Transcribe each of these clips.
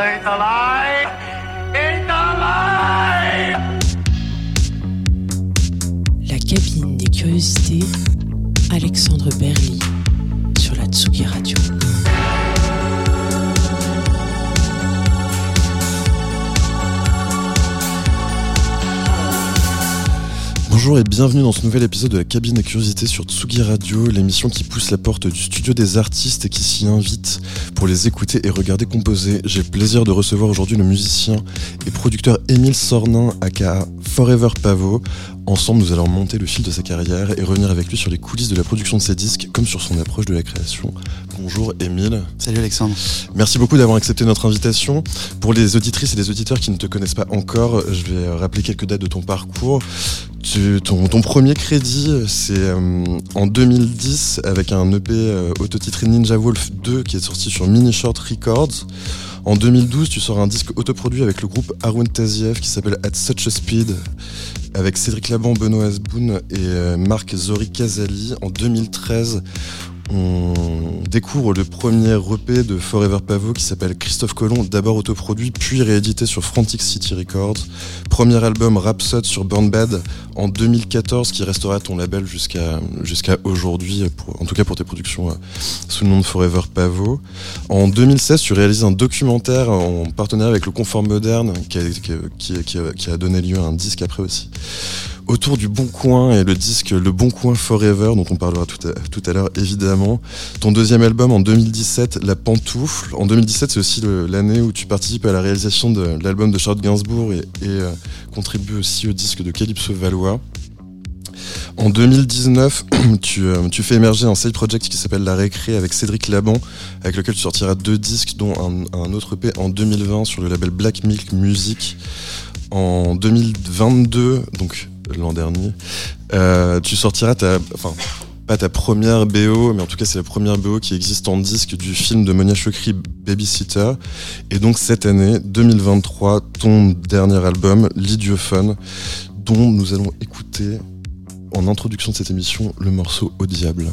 It's! It's! La cabine des curiosités, Bonjour et bienvenue dans ce nouvel épisode de la cabine à curiosité sur Tsugi Radio, l'émission qui pousse la porte du studio des artistes et qui s'y invite pour les écouter et regarder composer. J'ai le plaisir de recevoir aujourd'hui le musicien et producteur Émile Sornin, aka Forever Pavo. Ensemble, nous allons monter le fil de sa carrière et revenir avec lui sur les coulisses de la production de ses disques, comme sur son approche de la création. Bonjour Émile. Salut Alexandre. Merci beaucoup d'avoir accepté notre invitation. Pour les auditrices et les auditeurs qui ne te connaissent pas encore, je vais rappeler quelques dates de ton parcours. Tu, ton, ton, premier crédit, c'est euh, en 2010 avec un EP euh, autotitré Ninja Wolf 2 qui est sorti sur Mini Short Records. En 2012, tu sors un disque autoproduit avec le groupe Arun Taziev qui s'appelle At Such a Speed avec Cédric Laban, Benoît Asboun et euh, Marc Zori Kazali. En 2013, on découvre le premier EP de Forever Pavo qui s'appelle Christophe Colomb, d'abord autoproduit puis réédité sur Frantic City Records. Premier album Rhapsode sur Burn Bad en 2014 qui restera ton label jusqu'à jusqu'à aujourd'hui, en tout cas pour tes productions euh, sous le nom de Forever Pavo. En 2016, tu réalises un documentaire en partenariat avec le Confort Moderne qui a donné lieu à un disque après aussi autour du Bon Coin et le disque Le Bon Coin Forever, dont on parlera tout à, l'heure évidemment. Ton deuxième album en 2017, La Pantoufle. En 2017, c'est aussi l'année où tu participes à la réalisation de l'album de Charles Gainsbourg et, euh, contribues aussi au disque de Calypso Valois. En 2019, tu, euh, tu, fais émerger un side project qui s'appelle La Récré avec Cédric Laban, avec lequel tu sortiras deux disques, dont un, un autre EP en 2020 sur le label Black Milk Music. En 2022, donc l'an dernier. Euh, tu sortiras ta, enfin, pas ta première BO, mais en tout cas c'est la première BO qui existe en disque du film de Monia Chokri, Babysitter. Et donc cette année, 2023, ton dernier album, L'Idiophone, dont nous allons écouter en introduction de cette émission le morceau Au Diable.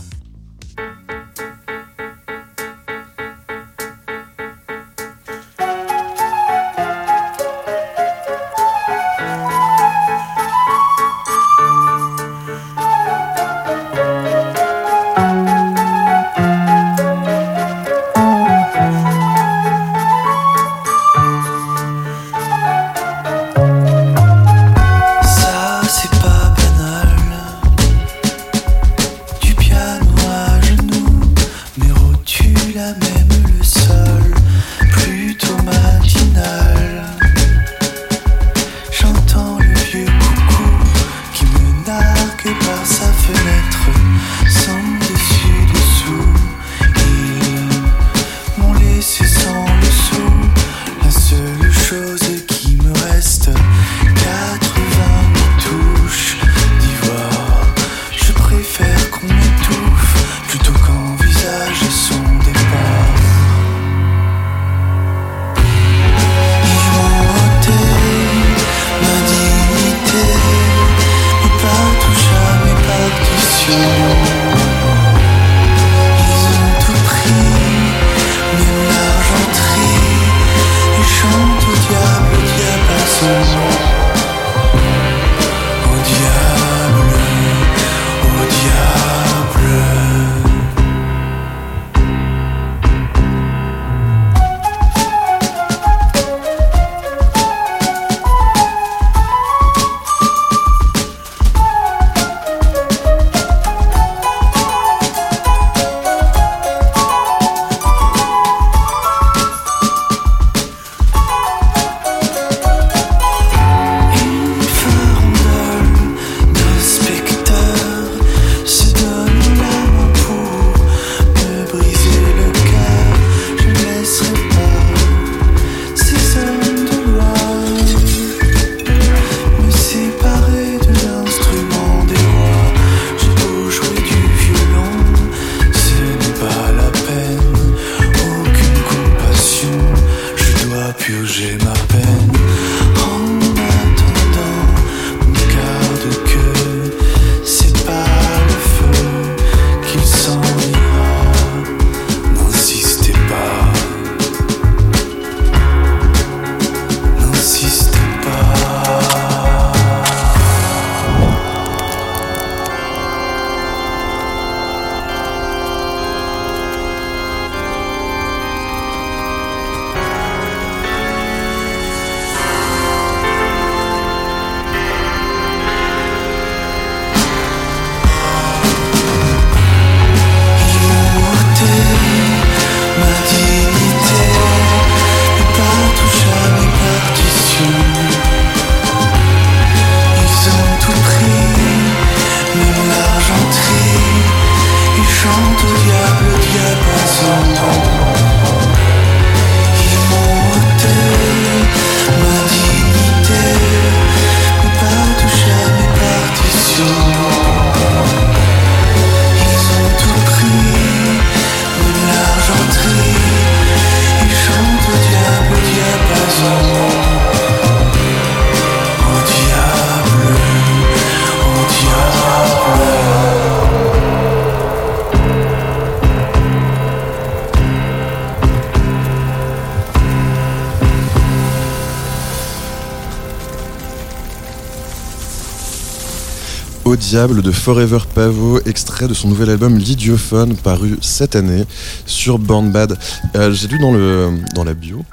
Diable de Forever Pavo, extrait de son nouvel album L'Idiophone, paru cette année sur Born Bad. Euh, J'ai lu dans, le, dans la bio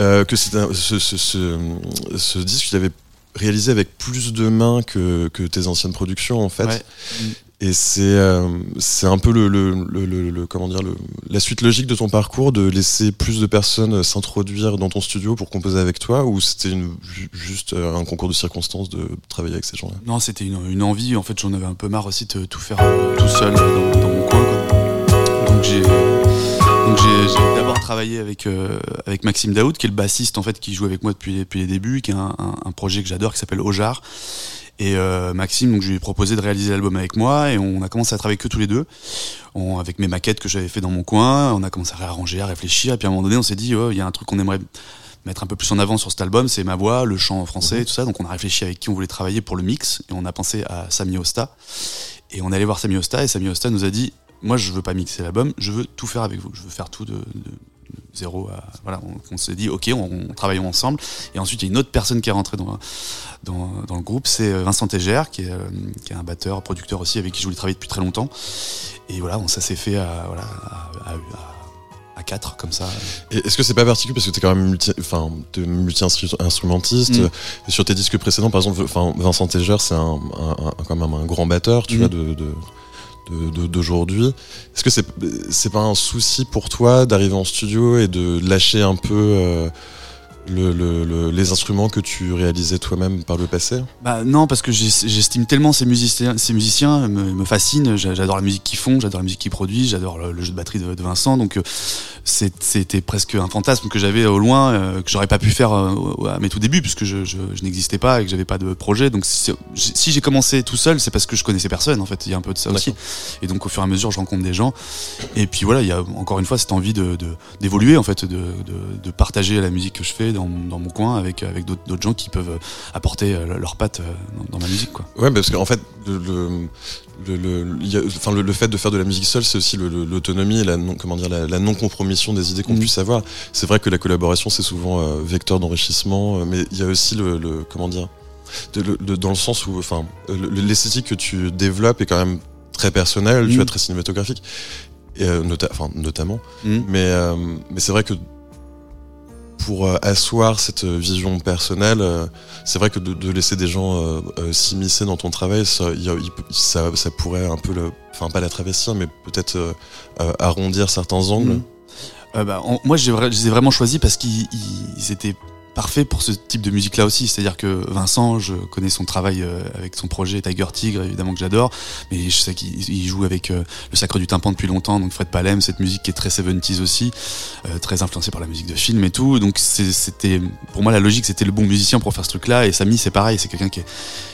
euh, que c'était ce, disque qu'il avait réalisé avec plus de mains que, que tes anciennes productions en fait. Et c'est euh, c'est un peu le, le, le, le- comment dire la suite logique de ton parcours de laisser plus de personnes s'introduire dans ton studio pour composer avec toi ou c'était juste euh, un concours de circonstances de travailler avec ces gens-là? Non, c'était une, envie. En fait, j'en avais un peu marre aussi de tout faire euh, tout seul euh, dans, mon coin. quoi. Donc j'ai j'ai d'abord travaillé avec avec Maxime Daoud, qui est le bassiste en fait, qui joue avec moi depuis depuis les débuts, qui a un- un projet que j'adore qui s'appelle Ojar. Et euh, Maxime, donc je lui ai proposé de réaliser l'album avec moi, et on a commencé à travailler que tous les deux, on, avec mes maquettes que j'avais fait dans mon coin. On a commencé à réarranger, à réfléchir, et puis à un moment donné, on s'est dit, oh, il y a un truc qu'on aimerait mettre un peu plus en avant sur cet album, c'est ma voix, le chant en français, tout ça. Donc on a réfléchi avec qui on voulait travailler pour le mix, et on a pensé à Sami Osta. Et on allait voir Sami Osta, et Sami Osta nous a dit, moi je veux pas mixer l'album, je veux tout faire avec vous, je veux faire tout de zéro à... Voilà, on, on s'est dit, ok, on, on travaillons ensemble. Et ensuite, il y a une autre personne qui est rentrée dans, dans, dans le groupe, c'est euh, Vincent Tégère, qui est, euh, qui est un batteur, producteur aussi, avec qui je voulais travailler depuis très longtemps. Et voilà, on, ça s'est fait à, voilà, à, à, à- à quatre, comme ça. Est-ce que c'est pas particulier parce que t'es quand même multi, enfin, t'es multi-instrumentiste Mm. sur tes disques précédents, par exemple, enfin, Vincent Tégère, c'est un, un- un- quand même un grand batteur, tu Mm. vois, de- d'aujourd'hui. Est-ce que c'est c'est pas un souci pour toi d'arriver en studio et de lâcher un peu euh, le, le- le- les instruments que tu réalisais toi-même par le passé Bah non, parce que j'estime tellement ces musiciens, ces musiciens me, me fascinent. J'a- J'adore la musique qu'ils font, j'adore la musique qu'ils produisent, j'adore le, jeu de batterie de, de Vincent. Donc euh, c'était presque un fantasme que j'avais au loin, euh, que j'aurais pas pu faire euh, à mes tout débuts, puisque je, je, je n'existais pas et que j'avais pas de projet. Donc si j'ai commencé tout seul, c'est parce que je connaissais personne. En fait, il y a un peu de ça aussi. Et donc au fur et à mesure, je rencontre des gens. Et puis voilà, il y a encore une fois cette envie de de- d'évoluer, en fait, de, de, de partager la musique que je fais dans, dans mon coin avec avec d'autres gens qui peuvent apporter euh, leurs pattes euh, dans, dans ma musique, quoi. Ouais, parce qu'en fait, le, le, le, le- il y a- enfin, le, le fait de faire de la musique seule, c'est aussi l'autonomie et la non, comment dire, la, la non-compromission des idées qu'on Mhm. puisse avoir. C'est vrai que la collaboration, c'est souvent euh, vecteur d'enrichissement, euh, mais il y a aussi le, le- comment dire, de- le- le- dans le sens où, enfin, le- l'esthétique que tu développes est quand même très personnelle, tu Mhm. vois, très cinématographique, et, euh, nota- enfin, notamment. Mhm. Mais, euh, mais c'est vrai que pour euh, asseoir cette euh, vision personnelle, euh, c'est vrai que de, laisser des gens s'immiscer dans ton travail, ça, pourrait un peu, enfin pas la travestir, mais peut-être arrondir certains angles. Euh, bah, moi, je les ai vraiment choisis parce qu'ils ils- ils étaient parfaits pour ce type de musique-là aussi. C'est-à-dire que Vincent, je connais son travail euh, avec son projet Tiger Tigre, évidemment que j'adore, mais je sais qu'il il joue avec euh, le Sacre du Tympan depuis longtemps, donc Fred Palem, cette musique qui est très 70s aussi, euh, très influencée par la musique de film et tout. Donc c'était, pour moi, la logique, c'était le bon musicien pour faire ce truc-là. Et Samy, c'est pareil, c'est quelqu'un qui est,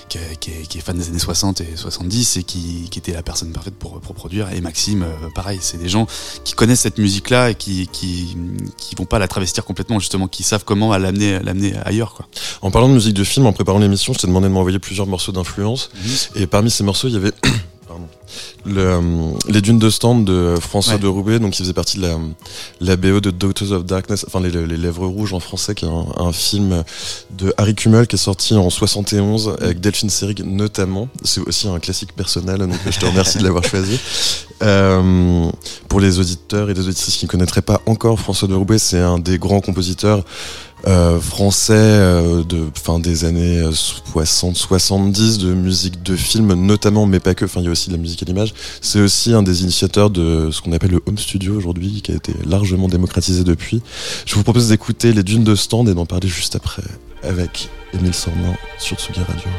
qui, est, qui, qui est fan des années 60 et 70 et qui, qui était la personne parfaite pour, pour produire. Et Maxime, euh, pareil, c'est des gens qui connaissent cette musique-là et qui, qui, qui vont pas la travestir complètement, justement, qui savent comment l'amener, l'amener ailleurs, quoi. En parlant de musique de film, en préparant l'émission, je t'ai demandé de m'envoyer plusieurs morceaux d'influence. Et parmi ces morceaux, il y avait pardon, le, euh, les Dunes de Stand de François Ouais. de Roubaix, donc qui faisait partie de la, la BO de Daughters of Darkness, enfin les, les Lèvres Rouges en français, qui est un, un film de Harry Kummel qui est sorti en 71 avec Delphine Seyrig notamment. C'est aussi un classique personnel, donc je te remercie de l'avoir choisi. Euh, pour les auditeurs et les auditrices qui ne connaîtraient pas encore François de Roubaix, c'est un des grands compositeurs euh, français euh, de fin des années 60-70 de musique de film notamment mais pas que enfin il y a aussi de la musique à l'image. C'est aussi un des initiateurs de ce qu'on appelle le home studio aujourd'hui qui a été largement démocratisé depuis. Je vous propose d'écouter les dunes de stand et d'en parler juste après avec Émile Sornin sur Tsugi Radio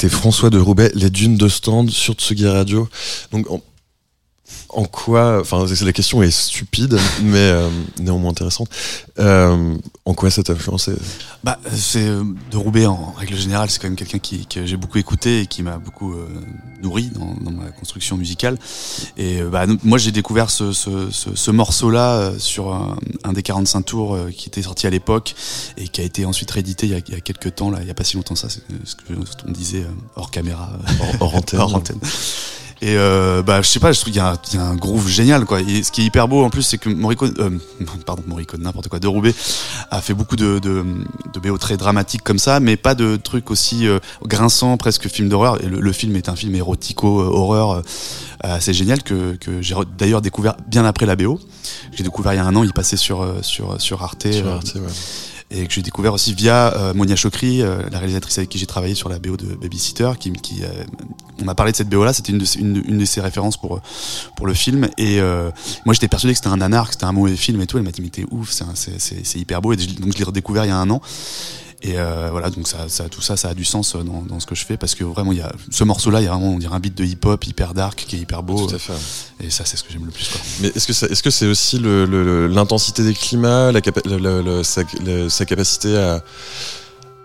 C'était François de Roubaix, Les Dunes de Stand sur Tsugi Radio. Donc, en, quoi, enfin, la question est stupide, mais euh, néanmoins intéressante. Euh, en quoi ça t'a influencé Bah, c'est euh, de Roubaix en règle générale, c'est quand même quelqu'un qui que j'ai beaucoup écouté et qui m'a beaucoup euh, nourri dans, dans, ma construction musicale. Et bah, moi, j'ai découvert ce, ce, ce, ce morceau-là sur un, un, des 45 tours qui était sorti à l'époque et qui a été ensuite réédité il y a, il y a quelques temps, là, il y a pas si longtemps ça, c'est ce que on disait hors caméra, hors, hors antenne. hors antenne. Et euh, bah je sais pas, je trouve qu'il y, y, a un groove génial quoi. Et ce qui est hyper beau en plus, c'est que Morricone, euh, pardon Morricone, n'importe quoi, de Roubaix a fait beaucoup de, de, de BO très dramatiques comme ça, mais pas de trucs aussi euh, grinçants, presque film d'horreur. Et le, le, film est un film érotico horreur euh, assez génial que, que j'ai d'ailleurs découvert bien après la BO. J'ai découvert il y a un an, il passait sur sur sur Arte. Sur Arte ouais et que j'ai découvert aussi via euh, Monia Chokri, euh, la réalisatrice avec qui j'ai travaillé sur la BO de Babysitter, qui, qui euh, on a parlé de cette BO là, c'était une, une, une, de ses références pour pour le film. Et euh, moi j'étais persuadé que c'était un nanar, que c'était un mauvais film et tout, elle m'a dit mais t'es ouf, c'est hyper beau. Et donc je l'ai redécouvert il y a un an et euh, voilà, donc ça, ça, tout ça, ça a du sens dans, dans ce que je fais parce que vraiment, il y a ce morceau-là, il y a vraiment, on dirait un beat de hip-hop hyper dark qui est hyper beau. Tout à fait. Et ça, c'est ce que j'aime le plus. Quoi. Mais est-ce que est-ce que c'est aussi l'intensité le, le, des climats, la, capa le, sa, sa, capacité à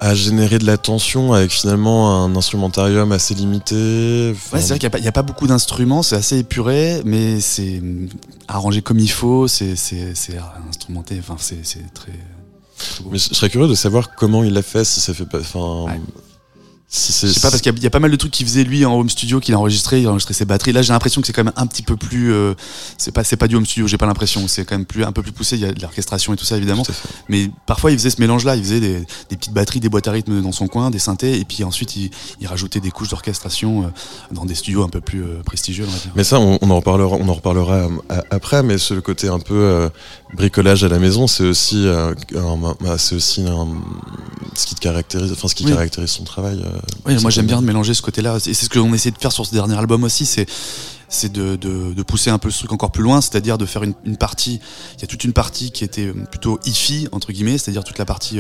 à générer de la tension avec finalement un instrumentarium assez limité. Enfin... Ouais, c'est vrai qu'il n'y a, a, pas beaucoup d'instruments, c'est assez épuré, mais c'est arrangé comme il faut, c'est instrumenté, enfin c'est très mais je serais curieux de savoir comment il l'a fait, si ça fait pas. Enfin. Je sais pas parce qu'il y, y, a pas mal de trucs qu'il faisait lui en home studio qu'il a enregistré, il a enregistré ses batteries. Là, j'ai l'impression que c'est quand même un petit peu plus. Euh, c'est pas c'est pas du home studio, j'ai pas l'impression. C'est quand même plus un peu plus poussé. Il y a de l'orchestration et tout ça évidemment. Mais parfois il faisait ce mélange-là. Il faisait des, des, petites batteries, des boîtes à rythme dans son coin, des synthés, et puis ensuite il, il rajoutait des couches d'orchestration euh, dans des studios un peu plus euh, prestigieux. On va dire. Mais ça, on, on, en reparlera, on en reparlera euh, après. Mais ce côté un peu euh, bricolage à la maison, c'est aussi, c'est aussi un, ce qui te caractérise, enfin ce qui oui. caractérise son travail. Oui, moi j'aime bien de mélanger ce côté-là. Et c'est ce qu'on essaie de faire sur ce dernier album aussi, c'est c'est de, de, de, pousser un peu ce truc encore plus loin, c'est-à-dire de faire une, une, partie. Il y a toute une partie qui était plutôt hi-fi entre guillemets, c'est-à-dire toute la partie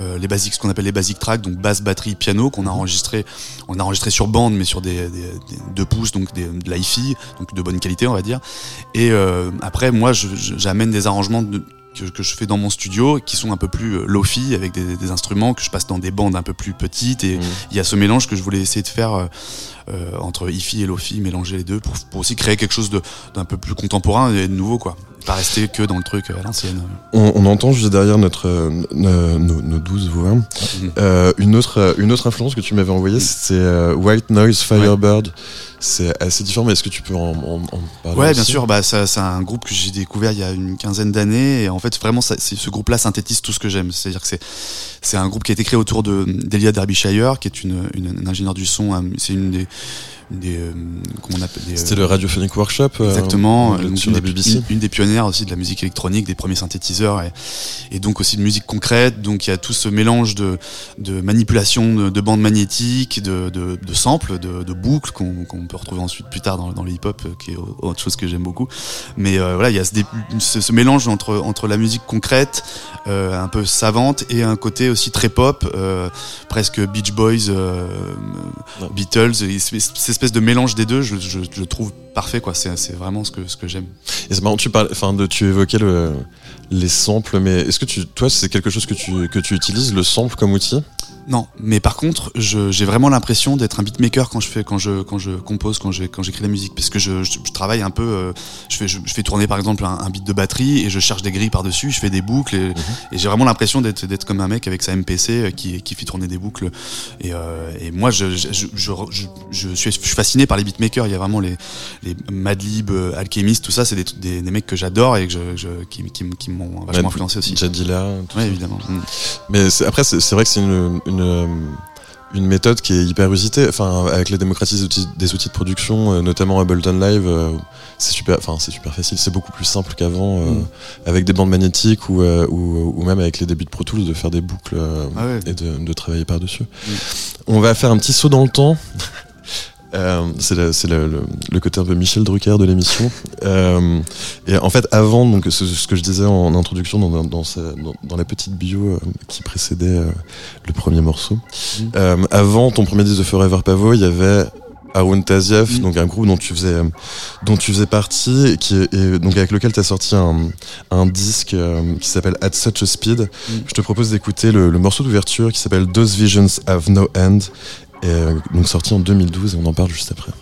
euh, les basiques, ce qu'on appelle les basic tracks, donc basse, batterie, piano, qu'on a enregistré, on a enregistré sur bande, mais sur des, des, des deux pouces, donc des, de la hi-fi, donc de bonne qualité, on va dire. Et euh, après, moi, j'amène des arrangements de, que, que, je fais dans mon studio qui sont un peu plus lofi avec des, des, instruments que je passe dans des bandes un peu plus petites et il mmh. y a ce mélange que je voulais essayer de faire euh, entre hi-fi et lofi mélanger les deux pour, pour aussi créer quelque chose d'un peu plus contemporain et de nouveau quoi pas rester que dans le truc à l'ancienne on, on, entend juste derrière notre euh, nos, nos 12 voix mmh. euh, une autre une autre influence que tu m'avais envoyée c'est euh, White Noise Firebird ouais. C'est assez différent mais est-ce que tu peux en, en, en parler ouais bien sûr bah c'est un groupe que j'ai découvert il y a une quinzaine d'années et en fait vraiment ça, ce groupe là synthétise tout ce que j'aime. C'est à dire que c'est c'est un groupe qui a été créé autour de d'Elia Derbyshire qui est une, une, une ingénieure du son c'est une des des euh, comment on appelle c'était le radiophonic workshop exactement euh, donc sur une, la des, BBC une, des pionnières aussi de la musique électronique des premiers synthétiseurs et, et, donc aussi de musique concrète. Donc il y a tout ce mélange de, de manipulation de, de bandes magnétiques de, de, samples de, de boucles qu'on qu peut retrouver ensuite plus tard dans, dans le hip hop qui est autre chose que j'aime beaucoup mais euh, voilà il y a ce, ce, ce, mélange entre entre la musique concrète euh, un peu savante et un côté aussi très pop euh, presque Beach Boys Beatles c'est espèce de mélange des deux, je, je, je trouve parfait quoi. C'est vraiment ce que ce que j'aime. Et c'est marrant, tu parles, enfin, de, tu évoquais le, les samples, mais est-ce que tu, toi, c'est quelque chose que tu que tu utilises le sample comme outil? Non, mais par contre, j'ai vraiment l'impression d'être un beatmaker quand je fais, quand je, quand je compose, quand j'écris la musique, parce que je, je, je travaille un peu. Euh, je fais, je, je, fais tourner par exemple un, un, beat de batterie et je cherche des grilles par dessus, je fais des boucles et, mm -hmm. et j'ai vraiment l'impression d'être, comme un mec avec sa MPC qui, qui fait tourner des boucles. Et, euh, et moi, je, je, je, je, suis, je suis fasciné par les beatmakers. Il y a vraiment les, les Madlib, Alchemist, tout ça, c'est des, des, des, mecs que j'adore et que je, je, qui, qui, qui m'ont vachement influencé aussi. Jadila. Oui, évidemment. Mm. Mais après, c'est vrai que c'est une, une une méthode qui est hyper usitée. Enfin, avec les démocraties des outils, de production, euh, notamment Ableton Live, euh, c'est super. Enfin, c'est super facile. C'est beaucoup plus simple qu'avant, euh, mm. avec des bandes magnétiques ou, ou, ou, même avec les débuts de Pro Tools, de faire des boucles ah ouais. et de, de, travailler par dessus. Mm. On va faire un petit saut dans le temps. Euh, c'est le, c'est le- le- le côté un peu Michel Drucker de l'émission. Euh, et en fait, avant, donc, ce, ce que je disais en introduction dans, dans, dans, sa- dans- dans la petite bio euh, qui précédait euh, le premier morceau, euh, avant ton premier disque de Forever Pavo, il y avait Arun Taziev, Mhm. donc un groupe dont tu faisais, dont tu faisais partie, et qui, et donc avec lequel tu as sorti un, un disque euh, qui s'appelle At Such a Speed. Mhm. Je te propose d'écouter le, le morceau d'ouverture qui s'appelle Those Visions Have No End, euh, donc sorti en 2012, et on en parle juste après.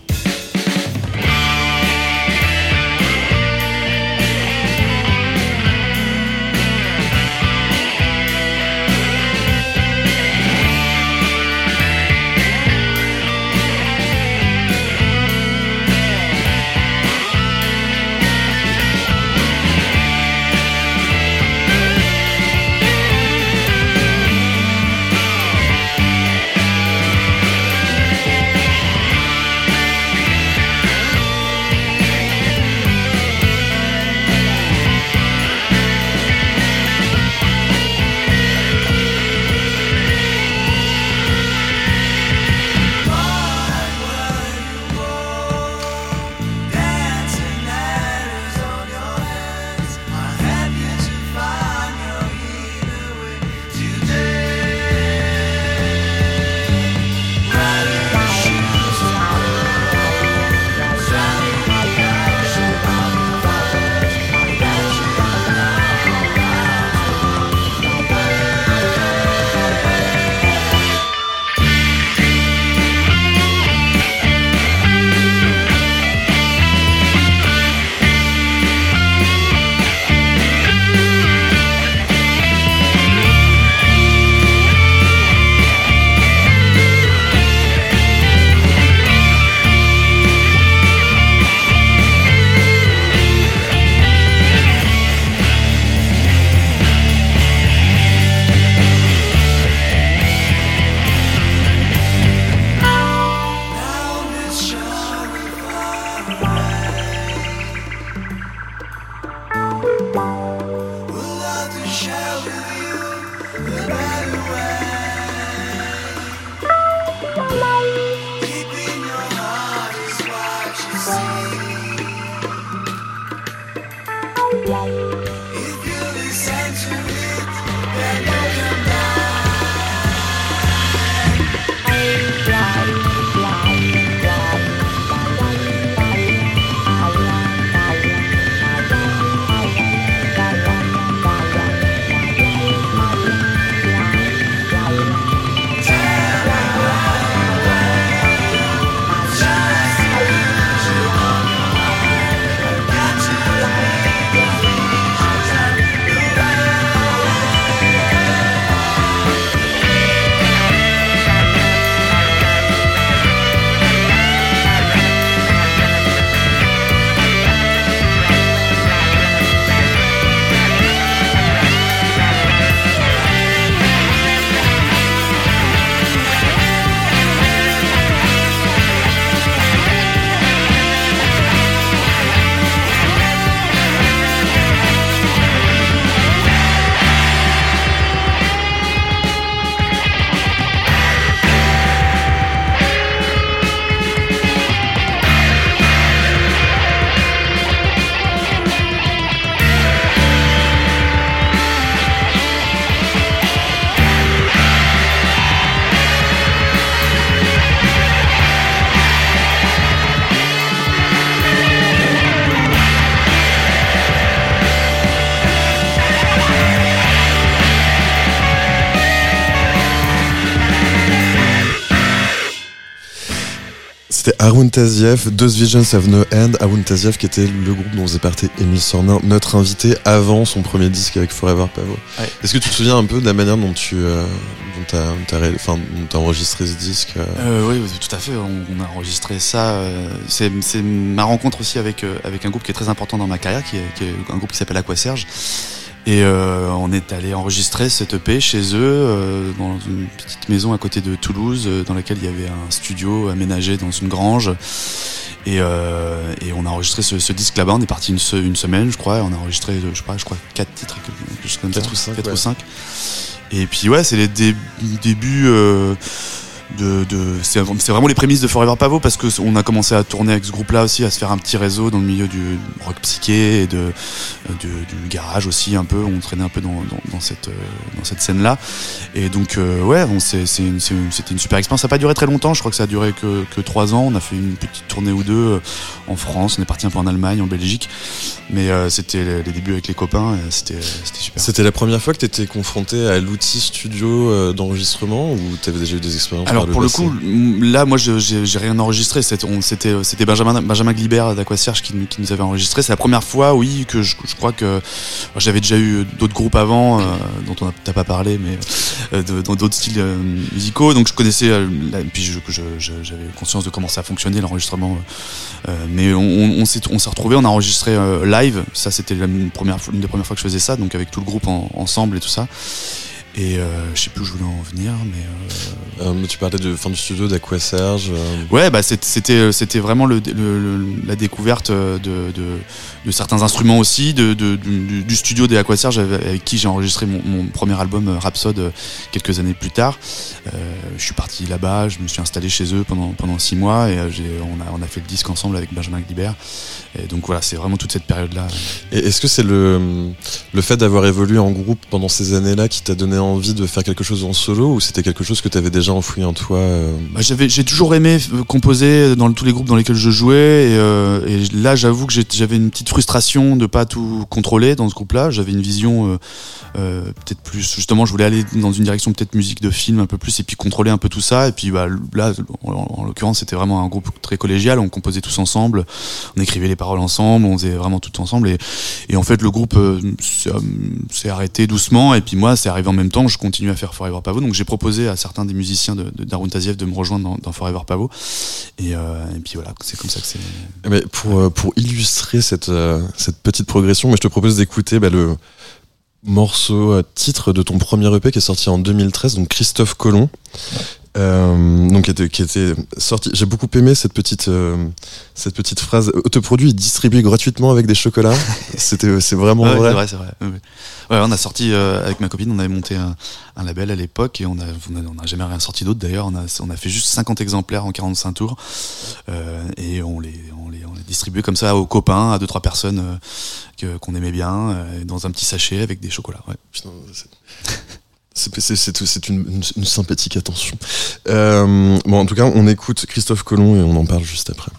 C'était Arun Taziev, Those Visions Have No End. Arun Taziev qui était le groupe dont faisait partie Émile Sornin, notre invité avant son premier disque avec Forever Pavo. Ouais. Est-ce que tu te souviens un peu de la manière dont tu euh, t'as enregistré ce disque euh? Euh, oui, tout à fait. On, on a enregistré ça. c'est, ma rencontre aussi avec avec un groupe qui est très important dans ma carrière, qui est, qui est un groupe qui s'appelle Aqua Serge. Et euh, on est allé enregistrer cette EP chez eux, euh, dans une petite maison à côté de Toulouse, euh, dans laquelle il y avait un studio aménagé dans une grange. Et, euh, et on a enregistré ce, ce disque là-bas. On est parti une, se- une semaine, je crois. et On a enregistré, euh, je crois quatre titres, quelque chose comme Quatre ça. ou cinq, Quatre ouais. ou cinq. Et puis ouais, c'est les dé- débuts. Euh, de, de c'est vraiment les prémices de Forever Pavo parce que on a commencé à tourner avec ce groupe-là aussi, à se faire un petit réseau dans le milieu du rock psyché et de, du, garage aussi un peu. On traînait un peu dans, cette dans cette scène-là. Et donc ouais, c'était une, super expérience. Ça n'a pas duré très longtemps. Je crois que ça a duré que, que trois ans. On a fait une petite tournée ou deux en France. On est parti un peu en Allemagne, en Belgique. Mais c'était les, débuts avec les copains. C'était super. C'était la première fois que tu étais confronté à l'outil studio d'enregistrement ou tu avais déjà eu des expériences? Pour le coup, là, moi, j'ai rien enregistré. C'était Benjamin, Benjamin Glibert d'Aquaserge qui, qui nous avait enregistré. C'est la première fois, oui, que je, je crois que j'avais déjà eu d'autres groupes avant, euh, dont on n'a pas parlé, mais euh, dans d'autres styles euh, musicaux. Donc je connaissais, puis j'avais conscience de comment ça fonctionnait l'enregistrement. mais on, on, s'est retrouvés, on a enregistré live. Ça, c'était une, première, une des premières fois que je faisais ça, donc avec tout le groupe ensemble et tout ça. Et euh, je sais plus où je voulais en venir, mais. Euh... Euh, tu parlais de fin du studio d'Aquaserge. Euh. Ouais, bah c'était c'était vraiment le, le, la découverte de, de, de, certains instruments aussi, de, du, du, studio d'Aquaserge avec, avec qui j'ai enregistré mon, mon, premier album Rhapsode quelques années plus tard. je suis parti là-bas, je me suis installé chez eux pendant pendant six mois et on a on a fait le disque ensemble avec Benjamin Glibert. Et donc voilà, c'est vraiment toute cette période-là. Est-ce que c'est le le fait d'avoir évolué en groupe pendant ces années-là qui t'a donné envie de faire quelque chose en solo ou c'était quelque chose que tu avais déjà enfoui en toi euh bah, J'ai toujours aimé euh, composer dans tous les groupes dans lesquels je jouais et, euh, là j'avoue que j'avais une petite frustration de pas tout contrôler dans ce groupe-là. J'avais une vision peut-être plus justement je voulais aller dans une direction peut-être musique de film un peu plus et puis contrôler un peu tout ça. Et puis bah, là en, en l'occurrence c'était vraiment un groupe très collégial, on composait tous ensemble, on écrivait les paroles ensemble, on faisait vraiment tout ensemble. Et, et en fait le groupe s'est arrêté doucement. Et puis moi c'est arrivé en même temps je continue à faire Forever Pavo. Donc j'ai proposé à certains des musiciens de, de Darun Taziev de me rejoindre dans, Forever Pavo. Et, euh, et, puis voilà, c'est comme ça que c'est. Eh ben, pour, euh, pour illustrer cette, euh, cette petite progression, mais je te propose d'écouter bah, le morceau titre de ton premier EP qui est sorti en 2013, donc Christophe Colomb. Euh, donc qui était, qui était sorti. J'ai beaucoup aimé cette petite euh, cette petite phrase. Autoproduit distribué gratuitement avec des chocolats. C'était c'est vraiment ouais, vrai. C'est vrai, c'est vrai. On a sorti euh, avec ma copine, on avait monté un, label à l'époque et on a on a, jamais rien sorti d'autre d'ailleurs. On a fait juste 50 exemplaires en 45 tours et on les distribuait comme ça aux copains, à deux trois personnes que qu'on aimait bien, dans un petit sachet avec des chocolats. Putain, c'est une, sympathique attention. Euh, bon, en tout cas, on écoute Christophe Colomb et on en parle juste après.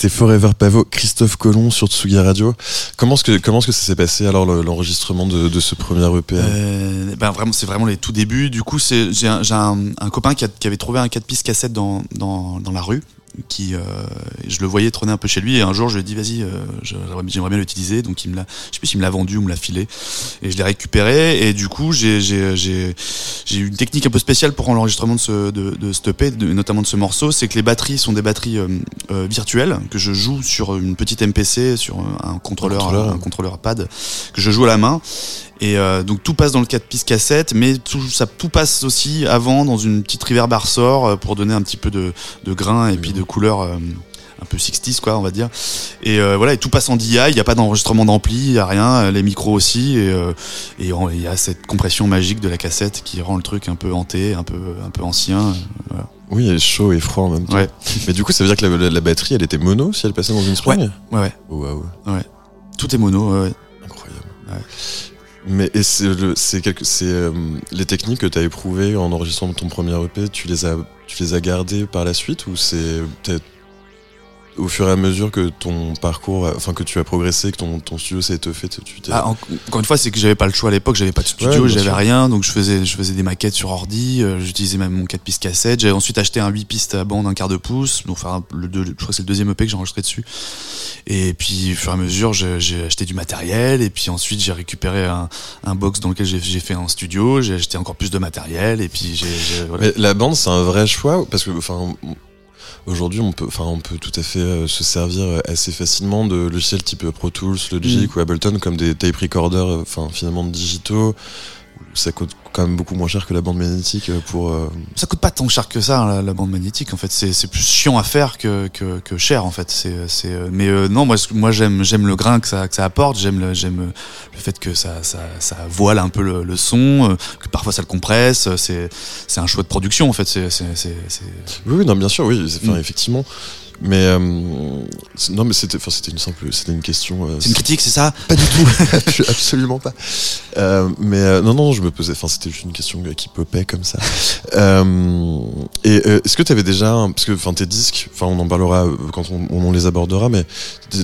C'était Forever Pavo, Christophe Colomb sur Tsugi Radio. Comment est-ce que, comment est-ce que ça s'est passé alors le- l'enregistrement de, de ce premier EP Euh, ben vraiment, c'est vraiment les tout débuts. Du coup, c'est j'ai un, j'ai un, un copain qui, a- qui avait trouvé un 4 pistes cassette dans, dans, dans la rue. Qui, euh, je le voyais trôner un peu chez lui et un jour je lui ai dit vas-y euh, j'aimerais bien l'utiliser donc il me l'a je sais plus s'il me l'a vendu ou me l'a filé et je l'ai récupéré et du coup j'ai j'ai j'ai j'ai eu une technique un peu spéciale pour l'enregistrement de ce de, de ce EP, de- notamment de ce morceau c'est que les batteries sont des batteries euh, euh, virtuelles que je joue sur une petite MPC sur un contrôleur contrôleur. un contrôleur pad que je joue à la main et euh, donc tout passe dans le 4 pistes cassette, mais tout, ça, tout passe aussi avant dans une petite reverb ressort euh, pour donner un petit peu de, de grain et puis de couleur euh, un peu 60s quoi on va dire. Et euh, voilà, et tout passe en DI, il n'y a pas d'enregistrement d'ampli, il n'y a rien, euh, les micros aussi, et euh, et il y a cette compression magique de la cassette qui rend le truc un peu hanté, un peu, un peu ancien. euh, voilà. Oui, et chaud et froid en même temps. Ouais. Mais du coup, ça veut dire que la, la- la batterie, elle était mono si elle passait dans une spring Ouais, ouais, Oh, Waouh, tout est mono. ouais, ouais. incroyable. Ouais. Mais c'est le- euh, les techniques que tu as éprouvées en enregistrant ton premier EP, tu les as, tu les as gardées par la suite ou c'est peut-être au fur et à mesure que ton parcours, enfin que tu as progressé, que ton, ton studio s'est étoffé, tu t'es. Ah, en- encore une fois, c'est que j'avais pas le choix à l'époque, j'avais pas de studio, j'avais rien, donc je faisais, je faisais des maquettes sur ordi, euh, j'utilisais même mon 4 pistes cassette, j'ai ensuite acheté un 8 pistes à bande, un quart de pouce, donc enfin, le deux- je crois que c'est le deuxième EP que j'ai enregistré dessus. Et puis, au fur et à mesure, j'ai acheté du matériel, et puis ensuite, j'ai récupéré un, un box dans lequel j'ai fait un studio, j'ai acheté encore plus de matériel, et puis j'ai, voilà. Mais la bande, c'est un vrai choix parce que, enfin, aujourd'hui, on peut, enfin, on peut tout à fait euh, se servir euh, assez facilement de logiciels type Pro Tools, Logic Mm. ou Ableton comme des tape recorders, euh, enfin, finalement digitaux. Ça coûte quand même beaucoup moins cher que la bande magnétique euh, pour. euh, Ça coûte pas tant cher que ça, hein, la, la bande magnétique. En fait, c'est plus chiant à faire que, que, que cher. En fait, c'est euh, Mais euh, non, moi, moi, j'aime j'aime le grain que ça que ça apporte. J'aime le j'aime le fait que ça ça ça voile un peu le, le son, que parfois ça le compresse. C'est c'est un choix de production. En fait, c'est Oui, oui, non, bien sûr, oui, enfin, Mm. effectivement. Mais euh, non, mais c'était, enfin, c'était une simple, c'était une question. euh, c'est une critique, c'est ça Pas du tout, absolument pas. Euh, mais euh, non, non, je me posais. Enfin, c'était juste une question qui popait comme ça. Euh, et euh, est-ce que tu avais déjà, un- parce que enfin tes disques, enfin on en parlera quand on, on les abordera, mais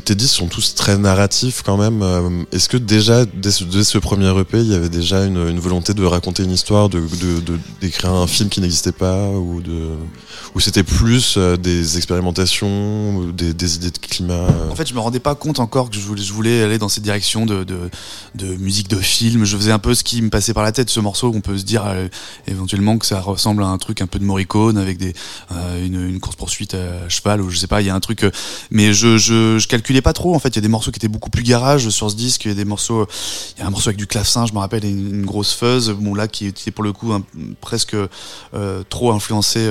tes disques sont tous très narratifs quand même. Euh, Est-ce que déjà dès ce, dès ce premier EP, il y avait déjà une, une volonté de raconter une histoire, de de- de- d'écrire un film qui n'existait pas, ou de, ou c'était plus euh, des expérimentations, des, des idées de climat. euh, En fait, je me rendais pas compte encore que je voulais, aller dans cette direction de, musique de film. Je faisais un peu ce qui me passait par la tête. Ce morceau, on peut se dire euh, éventuellement que ça ressemble à un truc un peu de Morricone avec euh, une, course poursuite à cheval ou je sais pas. Il y a un truc, mais je, je, calculais pas trop. En fait, il y a des morceaux qui étaient beaucoup plus garage sur ce disque. Il y a des morceaux, il y a un morceau avec du clavecin, je me rappelle, une, une grosse fuzz. Bon là, qui était pour le coup presque trop influencé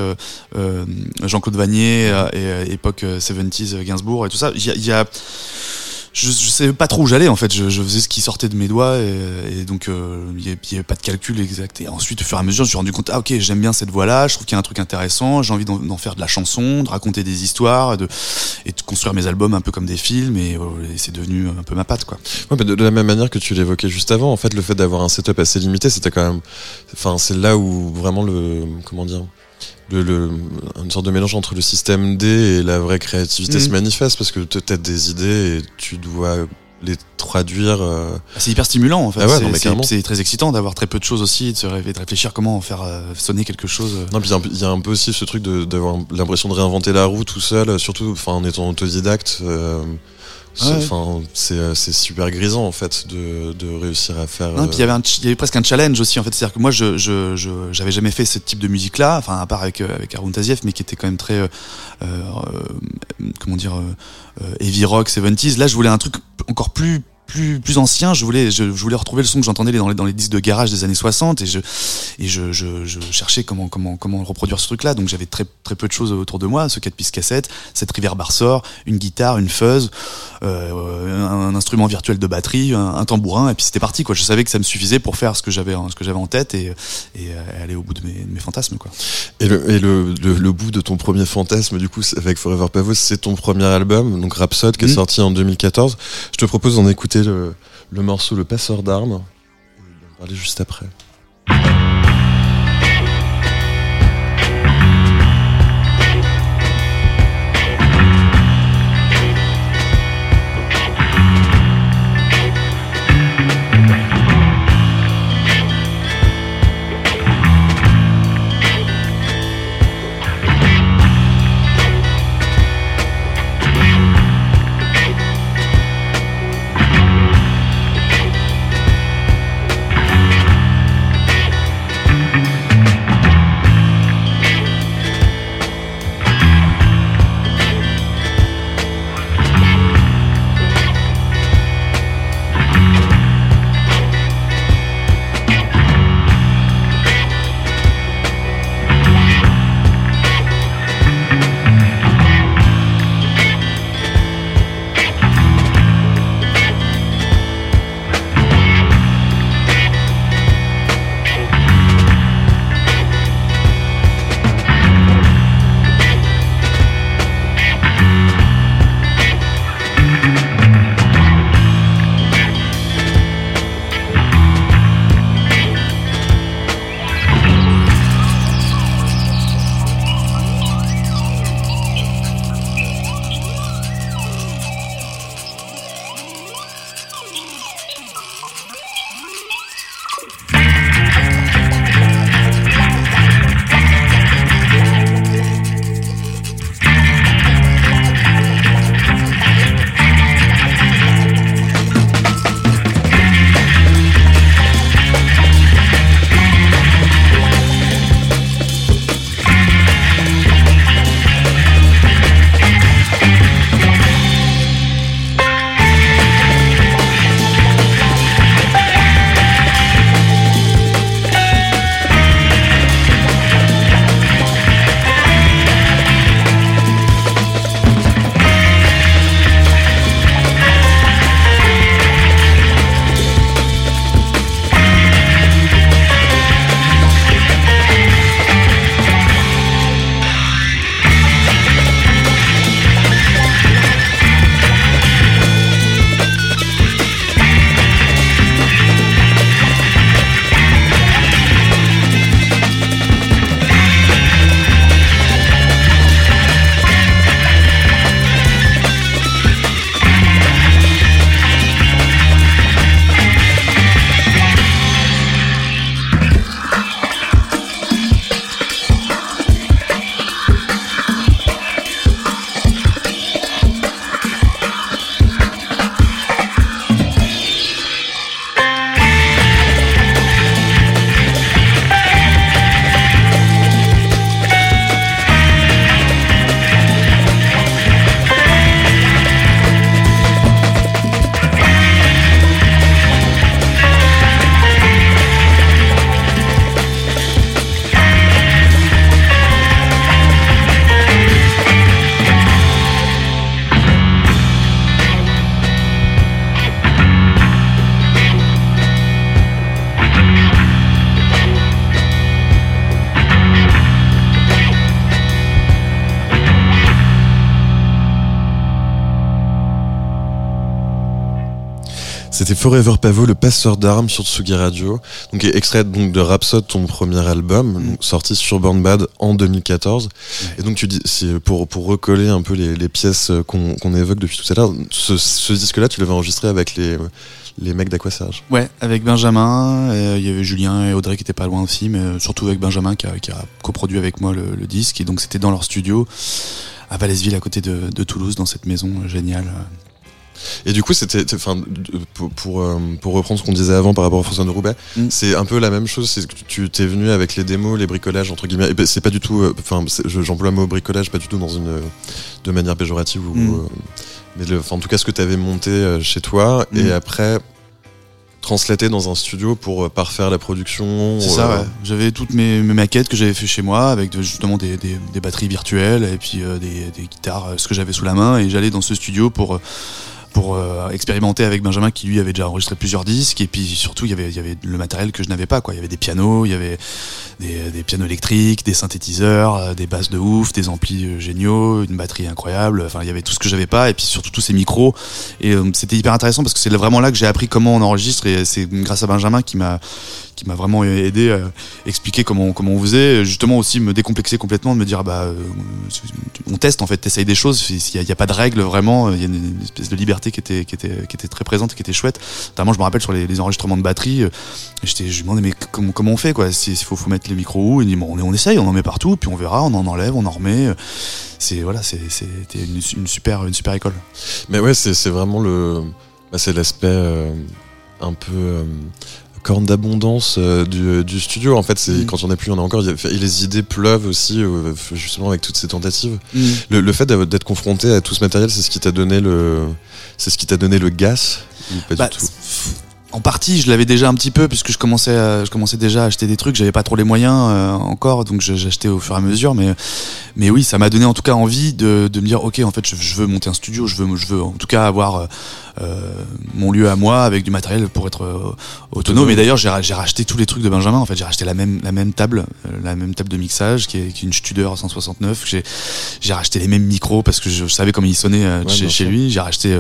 Jean-Claude Vanier et euh, époque euh, 70s euh, Gainsbourg et tout ça. Il y a, je, je savais pas trop où j'allais en fait. Je, faisais ce qui sortait de mes doigts et, donc euh, il y avait- il y avait pas de calcul exact. Et ensuite, au fur et à mesure, je me suis rendu compte ah ok j'aime bien cette voix-là. Je trouve qu'il y a un truc intéressant. J'ai envie d'en faire de la chanson, de raconter des histoires, de, et de construire mes albums un peu comme des films. Et, euh, et c'est devenu un peu ma patte quoi. Ouais, mais de, de la même manière que tu l'évoquais juste avant, en fait, le fait d'avoir un setup assez limité, c'était quand même, enfin, c'est là où vraiment le, comment dire, le, le, une sorte de mélange entre le système D et la vraie créativité Mhm. se manifeste parce que tu as des idées et tu dois les traduire. euh, Ah, C'est hyper stimulant en fait. Ah ouais, C'est- très excitant d'avoir très peu de choses aussi, et de se rêver, de réfléchir comment en faire euh, sonner quelque chose. Non, puis il y a un peu- il y, a un peu aussi ce truc de- d'avoir l'impression de réinventer la roue tout seul, surtout, en étant autodidacte. euh, c'est- Ouais. Enfin, c'est euh, c'est super grisant en fait de, de réussir à faire. Non, puis il y avait un ch- il y avait presque un challenge aussi en fait, c'est-à-dire que moi je je je j'avais jamais fait ce type de musique là, enfin à part avec euh, avec Arun Taziev, mais qui était quand même très euh, euh, comment dire euh, euh, heavy rock 70s. Là, je voulais un truc encore plus plus plus ancien, je voulais je, je voulais retrouver le son que j'entendais dans les dans les disques de garage des années 60 et je et je, je, je cherchais comment comment comment reproduire ce truc là. Donc j'avais très très peu de choses autour de moi, ce 4 pistes cassette, cette reverb ressort, une guitare, une fuzz, euh, un, un instrument virtuel de batterie, un, un tambourin et puis c'était parti quoi. Je savais que ça me suffisait pour faire ce que j'avais ce que j'avais en tête et et euh, aller au bout de mes, de mes fantasmes quoi. Et, le, et le, le, le bout de ton premier fantasme, du coup, avec Forever Pavos, c'est ton premier album, donc Rhapsode, qui est Mhm. sorti en 2014. Je te propose d'en écouter le, morceau Le Passeur d'armes. Et d'en parler juste après. C'était Forever Pavo, le passeur d'armes sur Tsugi Radio. Donc, extrait donc de Rhapsode, ton premier album, Mm. donc, sorti sur Born Bad en 2014. Ouais. Et donc, tu dis, c'est pour, pour recoller un peu les, les pièces qu'on qu'on évoque depuis tout à l'heure, ce, ce disque-là, tu l'avais enregistré avec les, les mecs d'Aquasage. Ouais, avec Benjamin, euh, il y avait Julien et Audrey qui étaient pas loin aussi, mais euh, surtout avec Benjamin qui a, qui a coproduit avec moi le, le disque. Et donc c'était dans leur studio à Valaisville, à côté de, de Toulouse, dans cette maison euh, géniale. Et du coup, c'était, enfin, pour, pour, euh, pour reprendre ce qu'on disait avant par rapport au François de Roubaix, Mm. c'est un peu la même chose. C'est que tu t'es venu avec les démos, les bricolages entre guillemets. Et ben, c'est pas du tout, euh, enfin, j'emploie le mot bricolage pas du tout dans une de manière péjorative ou, Mm. euh, mais le, en tout cas, ce que tu avais monté chez toi Mm. et après translaté dans un studio pour parfaire la production. C'est euh, ça, ouais. J'avais toutes mes, mes maquettes que j'avais fait chez moi avec de- justement des, des, des batteries virtuelles et puis euh, des, des guitares, ce que j'avais sous la main. Et j'allais dans ce studio pour, pour euh, expérimenter avec Benjamin qui lui avait déjà enregistré plusieurs disques. Et puis surtout, il y avait, il y avait le matériel que je n'avais pas. Quoi. Il y avait des pianos, il y avait des, pianos électriques, des synthétiseurs, euh, des basses de ouf, des amplis euh, géniaux, une batterie incroyable. Enfin, il y avait tout ce que j'avais pas. Et puis surtout tous ces micros. Et c'était hyper intéressant parce que c'est vraiment là que j'ai appris comment on enregistre. Et c'est grâce à Benjamin qui m'a qui m'a vraiment aidé à expliquer comment comment on faisait justement aussi me décomplexer complètement de me dire ah bah on teste en fait t'essayes des choses il y, a- pas de règles vraiment il y a une espèce de liberté qui était qui était qui était très présente qui était chouette. Notamment je me rappelle sur les, enregistrements de batterie euh, je lui demandais mais comment on fait quoi? S'il faut faut mettre les micros où? Il dit bon on, on essaye on en met partout puis on verra on en enlève on en remet. C'est voilà c'était une, super une super école. Mais ouais, c'est c'est vraiment le, bah, c'est l'aspect euh, un peu euh, corne d'abondance euh, du, du studio. En fait, c'est Mm. quand on n'est plus, on a encore. a- Et les idées pleuvent aussi, euh, justement avec toutes ces tentatives. Mm. Le, le fait d'être confronté à tout ce matériel, c'est ce qui t'a donné le, c'est ce qui t'a donné le gaz ou pas Bah, du tout? En partie, je l'avais déjà un petit peu puisque je commençais, à, je commençais déjà à acheter des trucs. J'avais pas trop les moyens euh, encore, donc j'achetais au fur et à mesure. Mais, mais oui, ça m'a donné en tout cas envie de, de me dire, ok, en fait, je, je veux monter un studio. Je veux, je veux en tout cas avoir euh, euh, mon lieu à moi avec du matériel pour être euh, autonome. Et d'ailleurs, j'ai ra- j'ai racheté tous les trucs de Benjamin. En fait, j'ai racheté la même, la même table, euh, la même table de mixage qui est, qui est une Studer 169. J'ai, racheté les mêmes micros parce que je, je savais comment il sonnait euh, Ouais, chez, lui. J'ai racheté,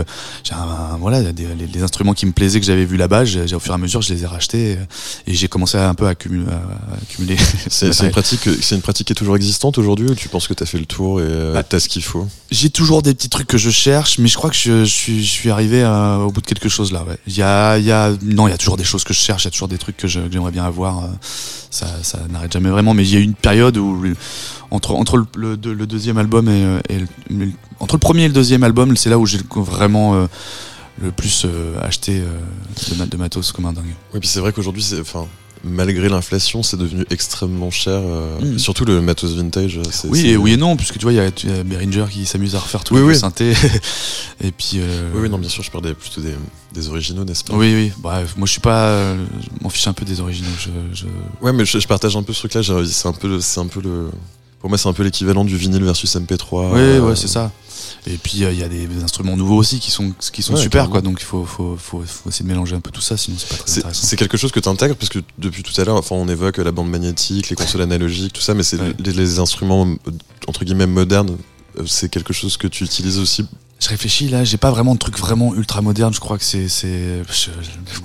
un, un- voilà, des, les, les instruments qui me plaisaient que j'avais vu là-bas. J'ai, j'ai- au fur et à mesure, je les ai rachetés euh, et j'ai commencé à un peu. À, accumuler C'est une pratique, c'est une pratique qui est toujours existante aujourd'hui ou tu penses que t'as fait le tour et euh, Bah, t'as ce qu'il faut? J'ai toujours des petits trucs que je cherche, mais je crois que je, je suis, je suis arrivé à- au bout de quelque chose là. Ouais. Il y a, il y a, non, il y a toujours des choses que je cherche. Il y a toujours des trucs que j'aimerais bien avoir. euh, Ça, ça n'arrête jamais vraiment. Mais il y a eu une période où entre entre le, le, deux- le deuxième album et, euh, le- entre le premier et le deuxième album, c'est là où j'ai vraiment euh, le plus euh, acheté euh, de, de matos comme un dingue. Oui, puis c'est vrai qu'aujourd'hui, enfin, malgré l'inflation, c'est devenu extrêmement cher. euh, Mm. Surtout le matos vintage. Oui et oui et non, puisque tu vois, il y a, il y a Behringer qui s'amuse à refaire tout Oui, le oui. synthé. et puis. euh, Oui, oui, non, bien sûr, je parlais plutôt des, des originaux, n'est-ce pas? Oui, oui. Bref, moi je suis pas. euh, je m'en fiche un peu des originaux. Je, je... Ouais, mais je, je partage un peu ce truc-là. C'est un peu, le- c'est un peu le. Pour moi, c'est un peu l'équivalent du vinyle versus MP3. Oui, ouais, c'est ça. Et puis euh, il y a des, des instruments nouveaux aussi qui sont qui sont Ouais, super, quoi. Donc il faut, faut, faut, faut essayer de mélanger un peu tout ça, sinon c'est pas très C'est intéressant. c'est quelque chose que tu intègres parce que depuis tout à l'heure, enfin, on évoque la bande magnétique, les consoles analogiques, tout ça, mais c'est Ouais. les, les instruments entre guillemets modernes. euh, C'est quelque chose que tu utilises aussi. Je réfléchis là, j'ai pas vraiment de truc vraiment ultra moderne. Je crois que c'est c'est. je-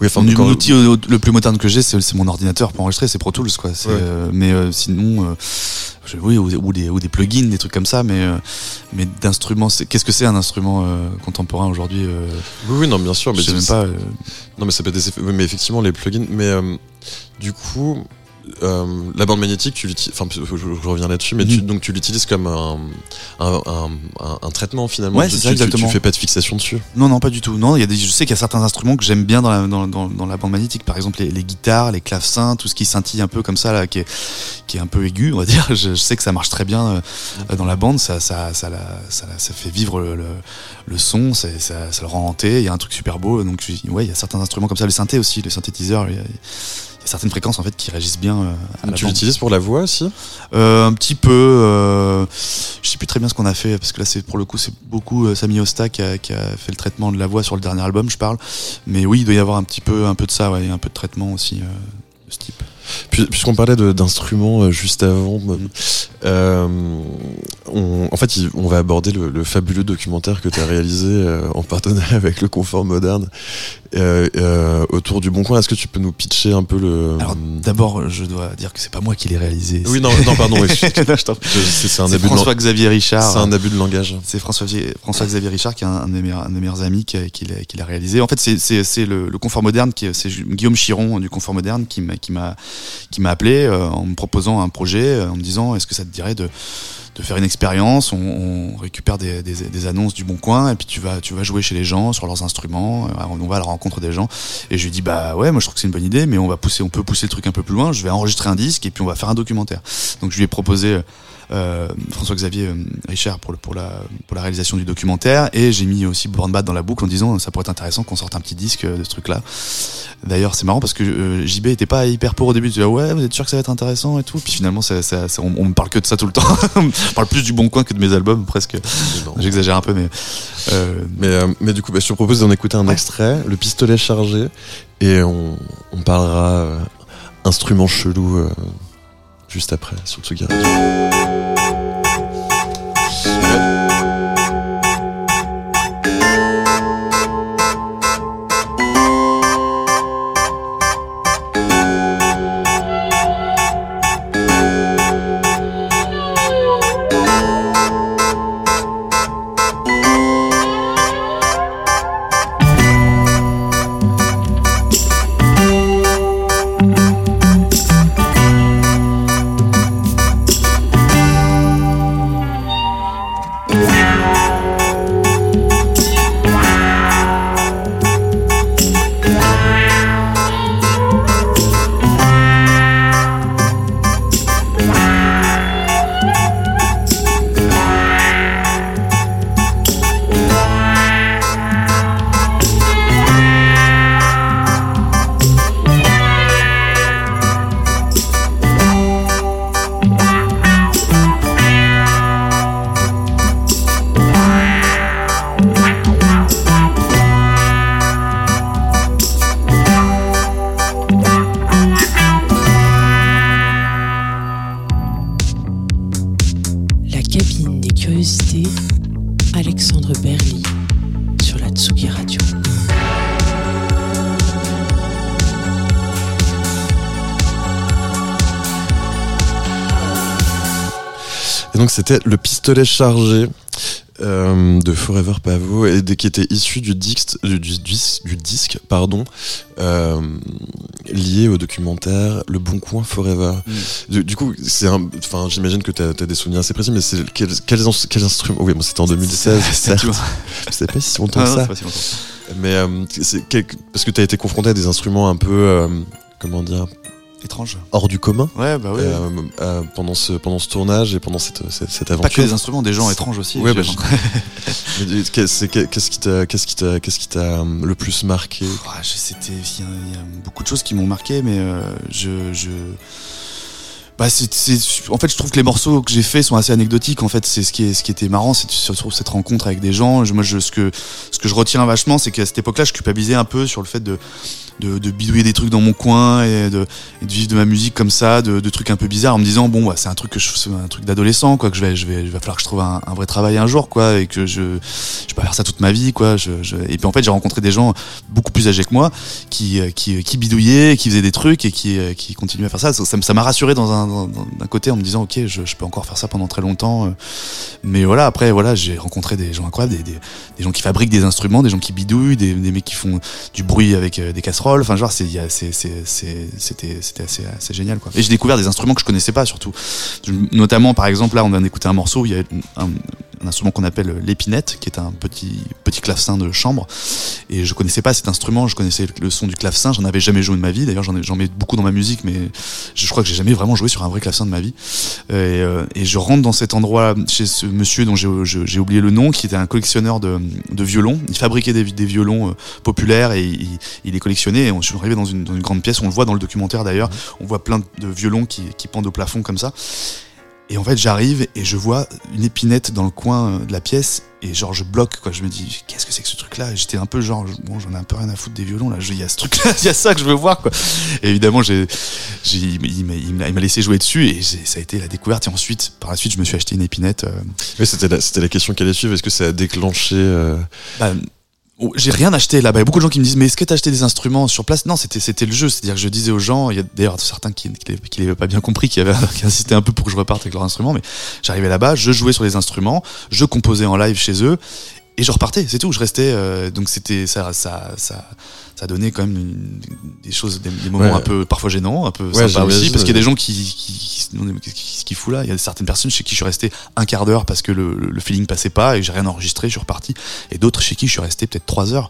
Oui, enfin, mon quand- outil au- le plus moderne que j'ai, c'est mon ordinateur pour enregistrer, c'est Pro Tools, quoi. Ouais. euh, mais euh, sinon, euh, je- oui, ou, ou des ou des plugins, des trucs comme ça. Mais mais d'instruments, qu'est-ce que c'est un instrument contemporain aujourd'hui Oui, oui, non, bien sûr, mais Je sais même pas. Non, mais ça peut être des effets- oui, mais effectivement, les plugins. Mais du coup, euh, la bande magnétique, tu. Enfin, je, reviens là-dessus, mais tu, Mhm. donc tu l'utilises comme un, un, un, un- un traitement finalement. Ouais, Tu- c'est tu, ça, tu- exactement. Tu, fais pas de fixation dessus. Non, non, pas du tout. Non, il y a des, je sais qu'il y a certains instruments que j'aime bien dans la, dans, dans, dans la bande magnétique. Par exemple, les, les guitares, les clavecins, tout ce qui scintille un peu comme ça, là, qui est, qui est un peu aigu, on va dire. Je, je sais que ça marche très bien euh, dans la bande. Ça, ça, ça, fait vivre le, le, le son, ça, le rend hanté. Il y a un truc super beau. Donc, ouais, il y a certains instruments comme ça. Le synthé aussi, le synthétiseur. Il y a, il y a certaines fréquences en fait qui réagissent bien euh, à la Tu l'utilises pour la voix aussi Euh, un petit peu. Euh, je sais plus très bien ce qu'on a fait parce que là, c'est pour le coup, c'est beaucoup euh, Sami Osta qui a, qui a fait le traitement de la voix sur le dernier album, je parle. Mais oui, il doit y avoir un petit peu, un peu de ça, ouais, un peu de traitement aussi de ce type. Puis- Puisqu'on parlait d'instruments juste avant, euh, on, en fait, on va aborder le, le fabuleux documentaire que tu as réalisé en partenariat avec le Confort Moderne. Euh, euh, autour du Bon Coin. Est-ce que tu peux nous pitcher un peu le. Alors d'abord, je dois dire que c'est pas moi qui l'ai réalisé. Oui, non, non pardon. oui, c'est un, abus de François lang- Xavier Richard. c'est un abus de langage. C'est François, François Xavier Richard qui est un, des, meilleurs, un des meilleurs amis qui, l'a- réalisé. En fait, c'est- le, le confort moderne, c'est Guillaume Chiron du confort moderne qui m'a appelé euh, en me proposant un projet, en me disant est-ce que ça te dirait de de faire une expérience, on, on récupère des, des, des annonces du bon coin et puis tu vas tu vas jouer chez les gens sur leurs instruments, euh, on va à la rencontre des gens et je lui dis bah ouais moi je trouve que c'est une bonne idée mais on va pousser on peut pousser le truc un peu plus loin, je vais enregistrer un disque et puis on va faire un documentaire. Donc je lui ai proposé euh, François-Xavier euh, Richard pour, le, pour, la, pour la réalisation du documentaire. Et j'ai mis aussi Born Bad dans la boucle en disant ça pourrait être intéressant qu'on sorte un petit disque euh, de ce truc là d'ailleurs c'est marrant parce que euh, JB était pas hyper pour au début. Tu dis ouais vous êtes sûr que ça va être intéressant et tout. Puis finalement ça, ça, ça- on, on me parle que de ça tout le temps. On parle plus du bon coin que de mes albums presque. J'exagère un peu mais euh, Mais, euh, mais du coup, bah, je te propose d'en écouter un Ouais. extrait, le pistolet chargé, et on, on parlera euh, instrument chelou euh, juste après sur Tsugi Radio. Et donc c'était le pistolet chargé euh, de Forever Pavot et qui était issu du disque, du, du dis- du disque pardon, euh, lié au documentaire Le Bon Coin Forever. Mm. Du, coup, c'est enfin, j'imagine que tu as, des souvenirs assez précis, mais c'est quels, quels instruments Oui, bon, c'était en 2016. c'est certes. sais pas si longtemps Ah, ça. pas si longtemps. Mais euh, quel- parce que tu as été confronté à des instruments un peu, euh, comment dire, étrange. Hors du commun. Ouais bah ouais euh, euh, pendant ce pendant ce tournage et pendant cette cette, cette aventure. pas que les instruments des gens étranges aussi Ouais, bah, Qu'est-ce qui t'a qu'est-ce qui t'a qui t'a euh, le plus marqué? Ah, c'était il y, a- il y a beaucoup de choses qui m'ont marqué mais euh, je je bah c'est en fait je trouve que les morceaux que j'ai faits sont assez anecdotiques en fait. C'est ce qui ce qui était marrant c'est surtout cette rencontre avec des gens. Je- moi je ce que ce que je retiens vachement c'est qu'à cette époque-là je culpabilisais un peu sur le fait de de, de bidouiller des trucs dans mon coin et de, et de vivre de ma musique comme ça, de, de trucs un peu bizarres en me disant bon bah, c'est un truc que je un truc d'adolescent quoi que je vais je vais il va falloir que je trouve un, vrai travail un jour quoi et que je je vais pas faire ça toute ma vie quoi je, je- et puis en fait j'ai rencontré des gens beaucoup plus âgés que moi qui qui, qui bidouillaient qui faisaient des trucs et qui qui continuaient à faire ça ça m'a rassuré dans un d'un côté en me disant ok je, peux encore faire ça pendant très longtemps euh. mais voilà après voilà j'ai rencontré des gens incroyables des, des, gens qui fabriquent des instruments des gens qui bidouillent des, mecs qui font du bruit avec euh, des casseroles enfin genre c'était assez assez génial quoi et j'ai découvert des instruments que je connaissais pas surtout notamment par exemple là on vient d'écouter un morceau il y a un, un instrument qu'on appelle l'épinette qui est un petit petit clavecin de chambre. Et je connaissais pas cet instrument je connaissais le son du clavecin j'en avais jamais joué de ma vie. D'ailleurs j'en mets beaucoup dans ma musique mais je crois que j'ai jamais vraiment joué sur un vrai clavecin de ma vie. Et, euh, je rentre dans cet endroit chez ce monsieur dont j'ai oublié le nom qui était un collectionneur de, de violons il fabriquait des, des violons euh, populaires et il, il les collectionnait. Et on, je suis arrivé dans une, dans une grande pièce on le voit dans le documentaire d'ailleurs. On voit plein de violons qui, qui pendent au plafond comme ça et en fait, j'arrive et je vois une épinette dans le coin euh, de la pièce et genre je bloque quoi. Je me dis qu'est-ce que c'est que ce truc-là? J'étais un peu genre bon, j'en ai un peu rien à foutre des violons là. Je- Il y a ce truc-là, il y a ça que je veux voir quoi. Et évidemment, j'ai, il m'a- laissé jouer dessus et ça a été la découverte. Et ensuite, par la suite, je me suis acheté une épinette. euh, Oui, c'était la, c'était la question qui allait suivre. Est-ce que ça a déclenché euh, bah, J'ai rien acheté là-bas. Il y a beaucoup de gens qui me disent mais est-ce que t'as acheté des instruments sur place? Non, c'était c'était le jeu. C'est-à-dire que je disais aux gens, il y a d'ailleurs certains qui qui, qui l'avaient pas bien compris, qui avaient qui insistaient un peu pour que je reparte avec leurs instruments. Mais j'arrivais là-bas, je jouais sur les instruments, je composais en live chez eux et je repartais. C'est tout. Je restais. euh, donc c'était ça ça ça ça donnait quand même une- des choses, des, des moments Ouais. un peu parfois gênants, un peu Ouais, sympas aussi, parce qu'il y a des gens qui, qui, qui qu'est-ce qu'il fout là? Il y a certaines personnes chez qui je suis resté un quart d'heure parce que le, le feeling passait pas et j'ai rien enregistré, je suis reparti. Et d'autres chez qui je suis resté peut-être trois heures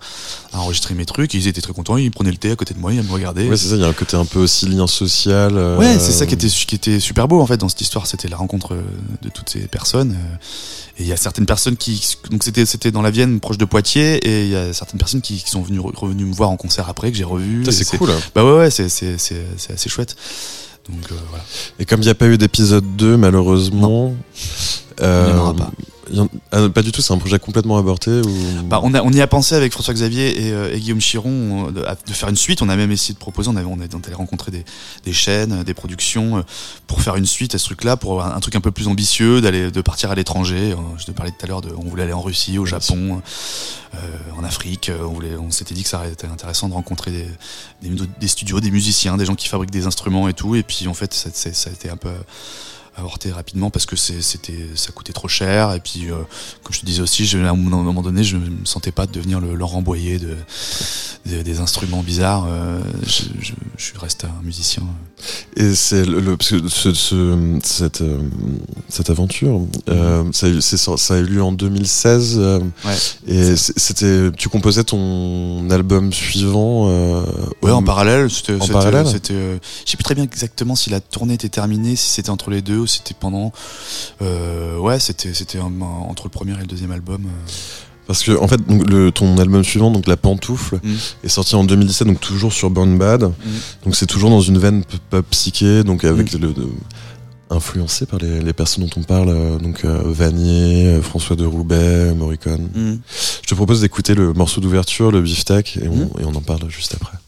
à enregistrer mes trucs. Et ils étaient très contents, ils prenaient le thé à côté de moi, ils me regardaient. Ouais, c'est ça, il y a un côté un peu aussi lien social. euh, Ouais, c'est ça qui était, qui était super beau en fait dans cette histoire, c'était la rencontre euh, de toutes ces personnes. euh, Et il y a certaines personnes qui, donc c'était c'était dans la Vienne, proche de Poitiers, et il y a certaines personnes qui, qui sont venues revenues me voir en concert après que j'ai revu. C'est cool. hein. Bah ouais ouais, c'est c'est c'est assez chouette. Donc euh, voilà. Et comme il n'y a pas eu d'épisode 2, malheureusement. euh, Il y en aura pas. En- ah, pas du tout, c'est un projet complètement avorté ou... Bah, on, a, on y a pensé avec François Xavier et, euh, et Guillaume Chiron euh, de, faire une suite. On a même essayé de proposer. On, avait, on est allé rencontrer des, des chaînes, des productions euh, pour faire une suite à ce truc-là, pour un, un truc un peu plus ambitieux, d'aller de partir à l'étranger. Je te parlais tout à l'heure de, on voulait aller en Russie, au Japon, euh, en Afrique. On voulait, on s'était dit que ça aurait été intéressant de rencontrer des, des, des studios, des musiciens, des gens qui fabriquent des instruments et tout. Et puis en fait, ça, ça a été un peu avorté rapidement parce que c'était ça coûtait trop cher et puis euh, comme je te disais aussi je, à un moment donné je me sentais pas de devenir le Laurent Boyer de, de- des instruments bizarres euh, je, je, je suis resté un musicien Et c'est le, le- parce que ce, ce- cette, euh, cette aventure, euh, ça, a eu- c'est sor- ça a eu lieu en 2016. euh, Ouais. Et c'était, tu composais ton album suivant. ouais en parallèle c'était En parallèle c'était je sais plus très bien exactement si la tournée était terminée si c'était entre les deux c'était pendant euh, ouais c'était c'était entre le premier et le deuxième album euh. Parce que en fait, donc, le, ton album suivant, donc La Pantoufle, Mm. est sorti en 2017, donc toujours sur Burn Bad. Mm. Donc c'est toujours dans une veine pop psyché, donc avec le, le- influencé par les, les personnes dont on parle, euh, donc euh, Vanier, François de Roubaix, Morricone. Mm. Je te propose d'écouter le morceau d'ouverture, le beefsteak, et on, Mm. et on en parle juste après.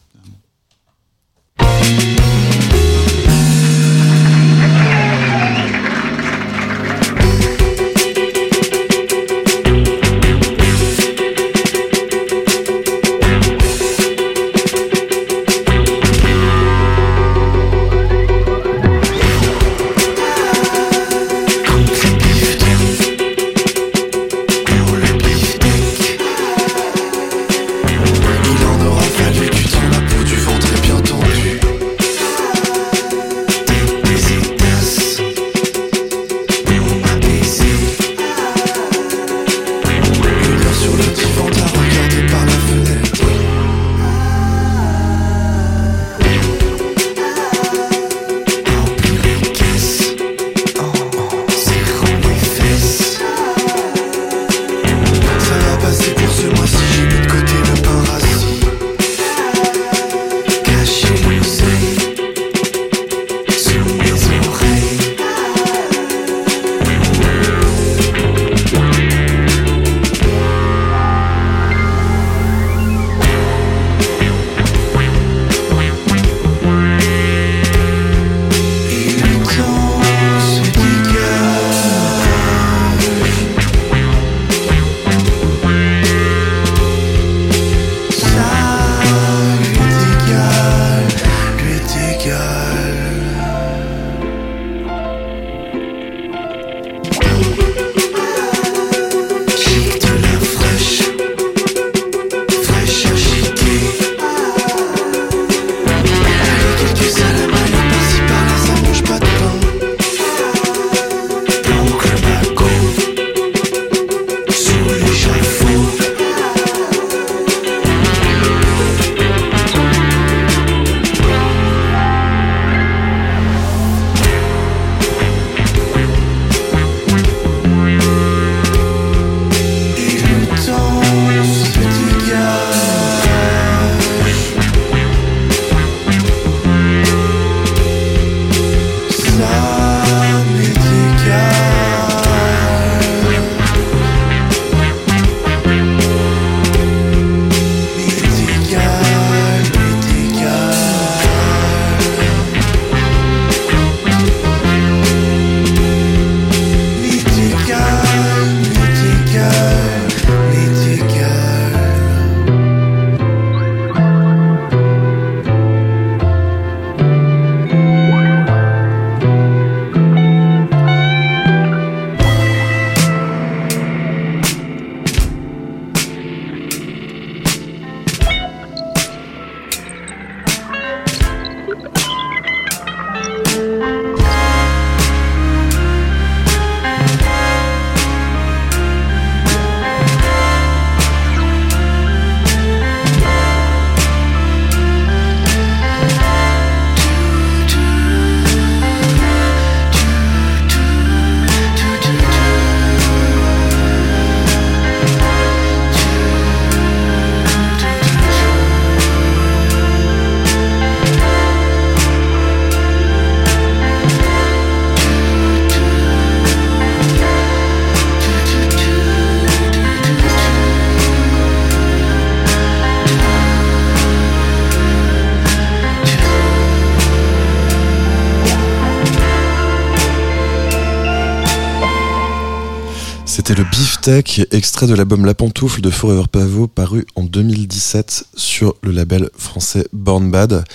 Beefsteak, extrait de l'album La Pantoufle de Forever Pavot, paru en 2017 sur le label français Born Bad.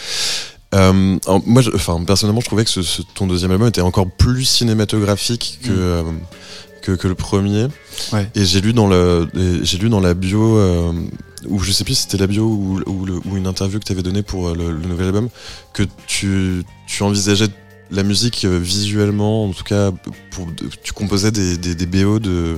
Euh, moi, je- enfin, personnellement, je trouvais que ce, ce- ton deuxième album était encore plus cinématographique que, euh, que, que le premier. Ouais. Et j'ai lu dans le, et j'ai lu dans la bio, euh, ou je sais plus si c'était la bio ou, ou, le- ou une interview que tu avais donnée pour euh, le, le nouvel album, que tu, tu envisageais la musique euh, visuellement, en tout cas, pour, tu composais des, des, des BO de,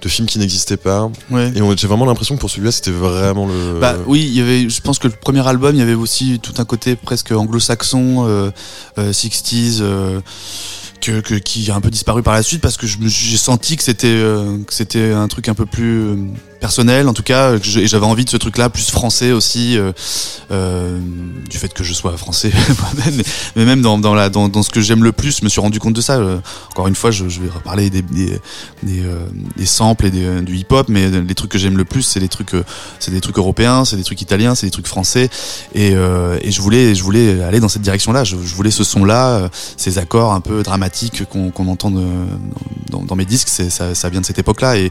de films qui n'existaient pas. Ouais. Et j'ai vraiment l'impression que pour celui-là, c'était vraiment le. Bah oui, il y avait. Je pense que le premier album, il y avait aussi tout un côté presque anglo-saxon, euh, euh, 60s. euh, que, que- qui a un peu disparu par la suite parce que j'ai senti que c'était un truc un peu plus personnel en tout cas je- et j'avais envie de ce truc là plus français aussi euh, euh, du fait que je sois français moi-même mais, même dans, dans, la, dans, dans ce que j'aime le plus je me suis rendu compte de ça. Euh, encore une fois je, je vais reparler des, des, euh, des samples et euh, du hip hop mais les trucs que j'aime le plus c'est les trucs euh, c'est des trucs européens c'est des trucs italiens c'est des trucs français. Et, et je voulais je voulais aller dans cette direction là je, je voulais ce son là ces accords un peu dramatiques qu'on qu'on entend de- dans, dans mes disques. Ça, ça vient de cette époque là et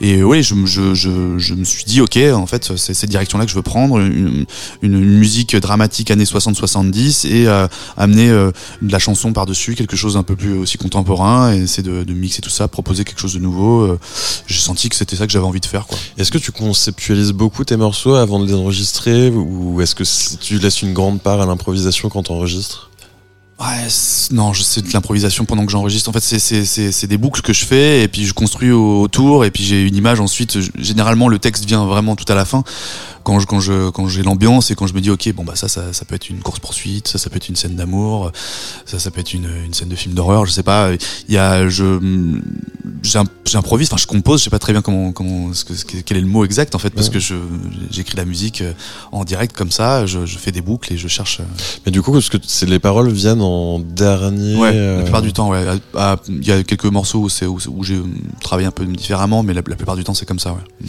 et oui je, me- je, me suis dit ok en fait c'est cette direction là que je veux prendre une, musique dramatique années 60-70 et euh, amener euh, de la chanson par dessus quelque chose un peu plus aussi contemporain et essayer de, de mixer tout ça proposer quelque chose de nouveau euh, j'ai senti que c'était ça que j'avais envie de faire Est-ce que tu conceptualises beaucoup tes morceaux avant de les enregistrer ou est-ce que tu laisses une grande part à l'improvisation quand tu enregistres Ouais, c'est- non, sais de l'improvisation pendant que j'enregistre. En fait, c'est c'est c'est c'est des boucles que je fais et puis je construis au- autour et puis j'ai une image ensuite. Généralement, le texte vient vraiment tout à la fin quand je quand je quand j'ai l'ambiance et quand je me dis ok bon bah ça ça ça peut être une course poursuite, ça ça peut être une scène d'amour, ça ça peut être une une scène de film d'horreur, je sais pas. Il y a je j'im- j'improvise, enfin je compose, je sais pas très bien comment comment ce que, quel est le mot exact en fait parce Ouais. que je j'écris la musique euh, en direct comme ça, je, je fais des boucles et je cherche. euh, Mais du coup, est-ce que c'est les paroles viennent en dernier Ouais, euh, la plupart du temps, ouais. Il y a quelques morceaux où, c'est- où, où j'ai travaillé un peu différemment, mais la, la plupart du temps, c'est comme ça, ouais.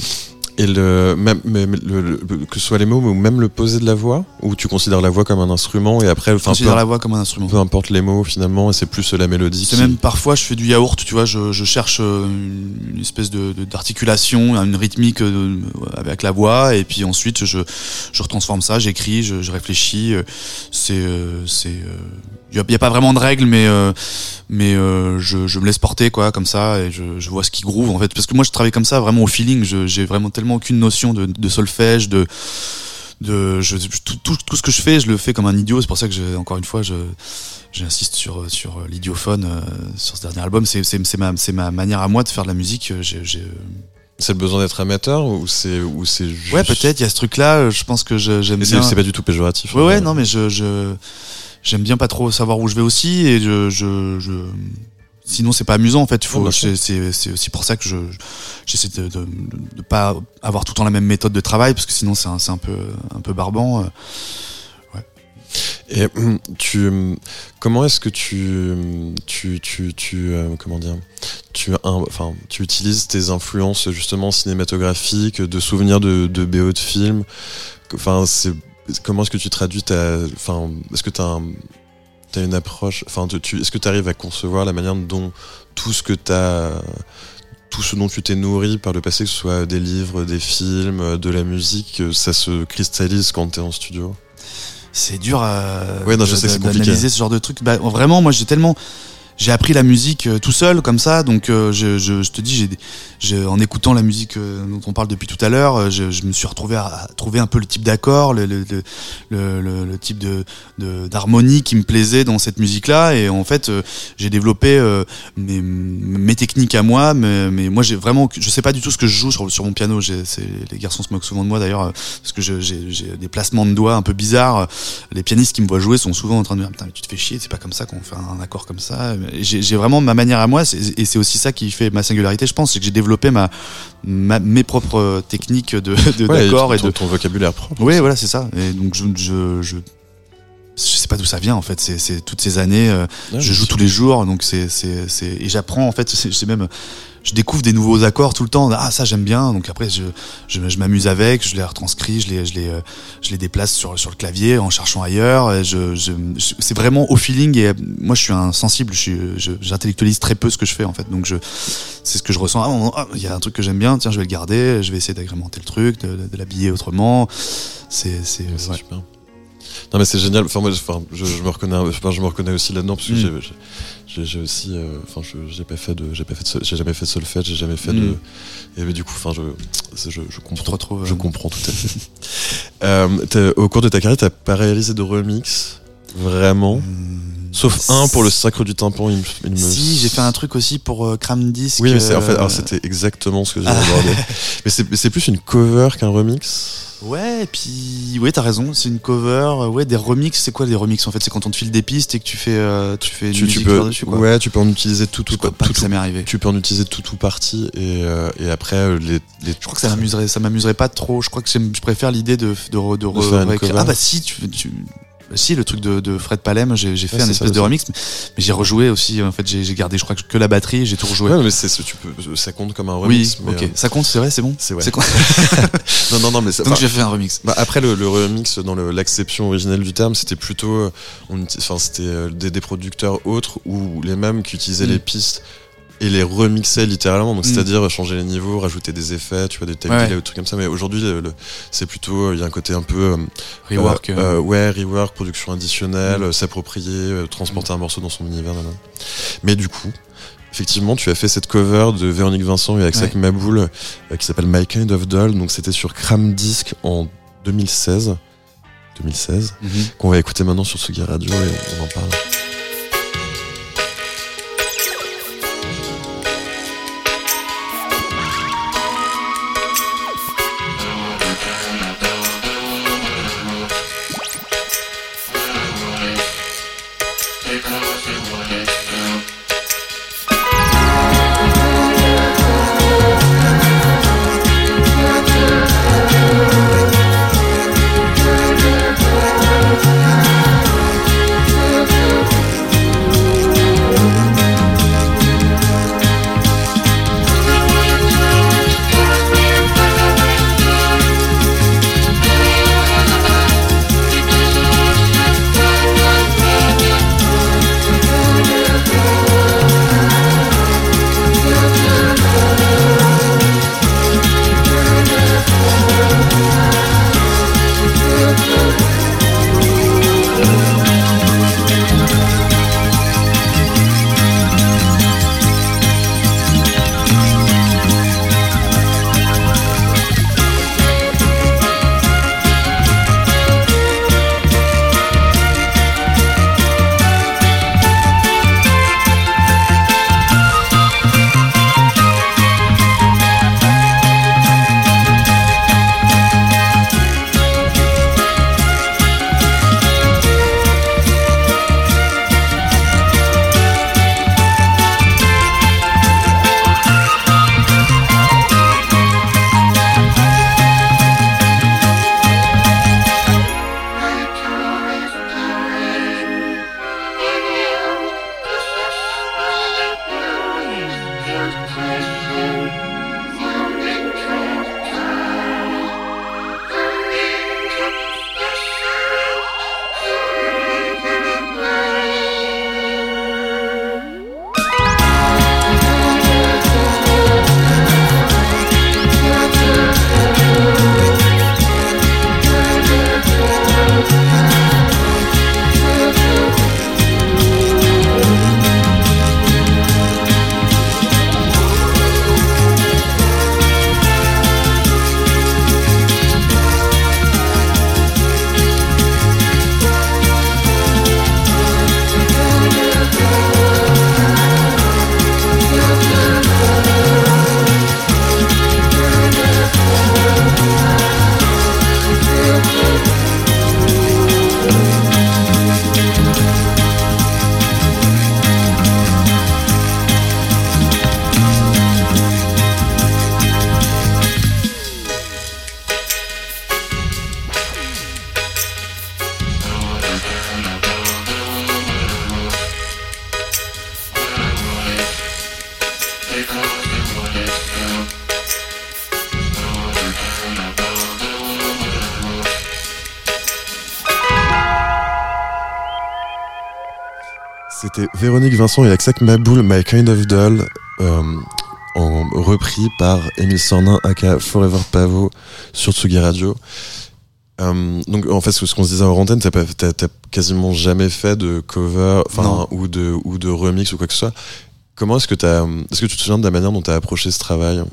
Et le, même, même le, le- que ce soit les mots ou même le poser de la voix Ou tu considères la voix comme un instrument et après, Je enfin, considère peu, la voix comme un instrument. peu importe les mots finalement, et c'est plus la mélodie. C'est qui- même parfois, je fais du yaourt, tu vois, je, je cherche euh, une espèce de de- d'articulation, une rythmique euh, avec la voix, et puis ensuite je, je retransforme ça, j'écris, je, je réfléchis. euh, C'est, euh, c'est, il y, a, pas vraiment de règles, mais euh, mais euh, je, je me laisse porter quoi, comme ça, et je, je vois ce qui groove en fait, parce que moi je travaille comme ça, vraiment au feeling. Je, j'ai vraiment tellement aucune notion de, de solfège, de de je, tout, tout, tout ce que je fais, je le fais comme un idiot. C'est pour ça que j'ai- encore une fois, je j'insiste sur sur l'idiophone euh, sur ce dernier album. C'est c'est c'est ma c'est ma manière à moi de faire de la musique. Euh, J'ai, j'ai- C'est le besoin d'être amateur ou c'est ou c'est juste... ouais, peut-être. Il y a ce truc-là. euh, Je pense que j'aime bien. c'est pas du tout péjoratif. Ouais, hein. ouais, non, mais je, je j'aime bien pas trop savoir où je vais aussi et je, je, je sinon c'est pas amusant en fait. Faut, sûr. c'est, aussi pour ça que je, j'essaie de, de, de pas avoir tout le temps la même méthode de travail parce que sinon c'est un, un peu, un peu barbant. euh. Et hum, tu, hum, comment est-ce que tu, hum, tu, tu, tu, euh, comment dire, tu, enfin, tu utilises tes influences justement cinématographiques, de souvenirs de, de BO de films? Enfin, c'est comment est-ce que tu traduis ta, enfin, est-ce que tu as T'as une approche, enfin, tu- tu, est-ce que tu arrives à concevoir la manière dont tout ce que t'as, tout ce dont tu t'es nourri par le passé, que ce soit des livres, des films, de la musique, ça se cristallise quand t'es en studio? C'est dur à Ouais, d'analyser ce genre de truc. Bah, vraiment, moi j'ai tellement j'ai appris la musique euh, tout seul comme ça. Donc euh, je, te dis en écoutant la musique euh, dont on parle depuis tout à l'heure je, me suis retrouvé à, trouver un peu le type d'accord le, type d'harmonie qui me plaisait dans cette musique là et en fait j'ai développé mes, techniques à moi. Mais, moi j'ai vraiment je sais pas du tout ce que je joue sur, sur mon piano. Les garçons se moquent souvent de moi d'ailleurs parce que j'ai des placements de doigts un peu bizarres. Les pianistes qui me voient jouer sont souvent en train de me dire putain mais tu te fais chier c'est pas comme ça qu'on fait un accord comme ça j'ai vraiment ma manière à moi et c'est aussi ça qui fait ma singularité je pense c'est que j'ai développé ma, ma mes propres techniques de de- Ouais, d'accords et, ton, de ton vocabulaire propre. oui voilà c'est ça et donc je je, je je sais pas d'où ça vient en fait. C'est toutes ces années euh, Ouais, je joue tous les jours donc c'est et j'apprends en fait c'est même je découvre des nouveaux accords tout le temps. Ah ça j'aime bien. Donc après je je, je m'amuse avec je les retranscris je les je les euh, je les déplace sur sur le clavier en cherchant ailleurs. Je, je, c'est vraiment au feeling et euh, moi je suis un sensible j'intellectualise très peu ce que je fais en fait. Donc je c'est ce que je ressens. Ah ah, il y a un truc que j'aime bien. Tiens je vais le garder. Je vais essayer d'agrémenter le truc de, de- de l'habiller autrement. C'est c'est C'est ouais. Non mais c'est génial. Enfin moi, je- enfin, je, je me reconnais, enfin, je me reconnais aussi là-dedans parce que Mm. j'ai- aussi, euh, enfin, je- j'ai pas fait de, j'ai pas fait j'ai jamais fait de solfège, j'ai jamais fait de, Mm. et mais du coup, enfin, je, je, je comprends, te retrouves, je euh. comprends tout à fait. euh, au cours de ta carrière, t'as pas réalisé de remix, vraiment, sauf un pour le Sacre du Tympan. Il me, il me- si j'ai fait un truc aussi pour euh, Cram Disc Oui, mais c'est en fait, euh, alors c'était exactement ce que j'ai Ah. abordé. mais c'est, plus une cover qu'un remix. Ouais, et puis ouais, t'as raison, c'est une cover, euh, ouais, des remixes, c'est quoi des remixes en fait? C'est quand on te file des pistes et que tu fais, euh, tu fais une Tu, peux, par-dessus quoi. ouais, tu peux en utiliser tout, tout, pas tout, ça m'est arrivé. tu peux en utiliser tout ou partie et, euh, et après les, les Je crois que ça m'amuserait, ça m'amuserait pas trop. Je crois que je préfère l'idée de de, de, De. Ah bah si, tu, tu si le truc de, de Fred Palem, j'ai fait Ouais, un espèce ça de remix, mais, mais j'ai rejoué aussi. En fait, j'ai gardé, je crois que la batterie, j'ai tout rejoué. Ouais, mais tu peux, ça compte comme un oui, remix. mais, ok, euh, ça compte, c'est vrai, c'est bon. c'est ouais. Non, non, non, mais c'est- Donc j'ai fait un remix. bah, après le, le remix dans l'acception originelle du terme, c'était plutôt, euh, enfin c'était euh, des, des producteurs autres ou les mêmes qui utilisaient Mm. les pistes et les remixaient littéralement. Donc Mm. c'est-à-dire changer les niveaux, rajouter des effets, tu vois des time Ouais. ou des trucs comme ça. Mais aujourd'hui, c'est plutôt, euh, il y a un côté un peu euh, Rework. Euh, euh, ouais, rework, production additionnelle, Mm. s'approprier, transporter un morceau dans son univers. Mais du coup, effectivement, tu as fait cette cover de Véronique Vincent et Aksak Ouais. Maboul qui s'appelle My Kind of Doll. Donc c'était sur Cram Disc en 2016. 2016, mhm. qu'on va écouter maintenant sur Sugi Radio et on en parle. Let's C'était Véronique Vincent et Aksak Maboul, My Kind of Doll, euh, en repris par Émile Sornin, aka Forever Pavo, sur Tsugi Radio. Euh, donc en fait, ce qu'on se disait en antenne, t'as, quasiment jamais fait de cover, enfin ou de ou de remix ou quoi que ce soit. Comment est-ce que t'as, est-ce que tu te souviens de la manière dont t'as approché ce travail?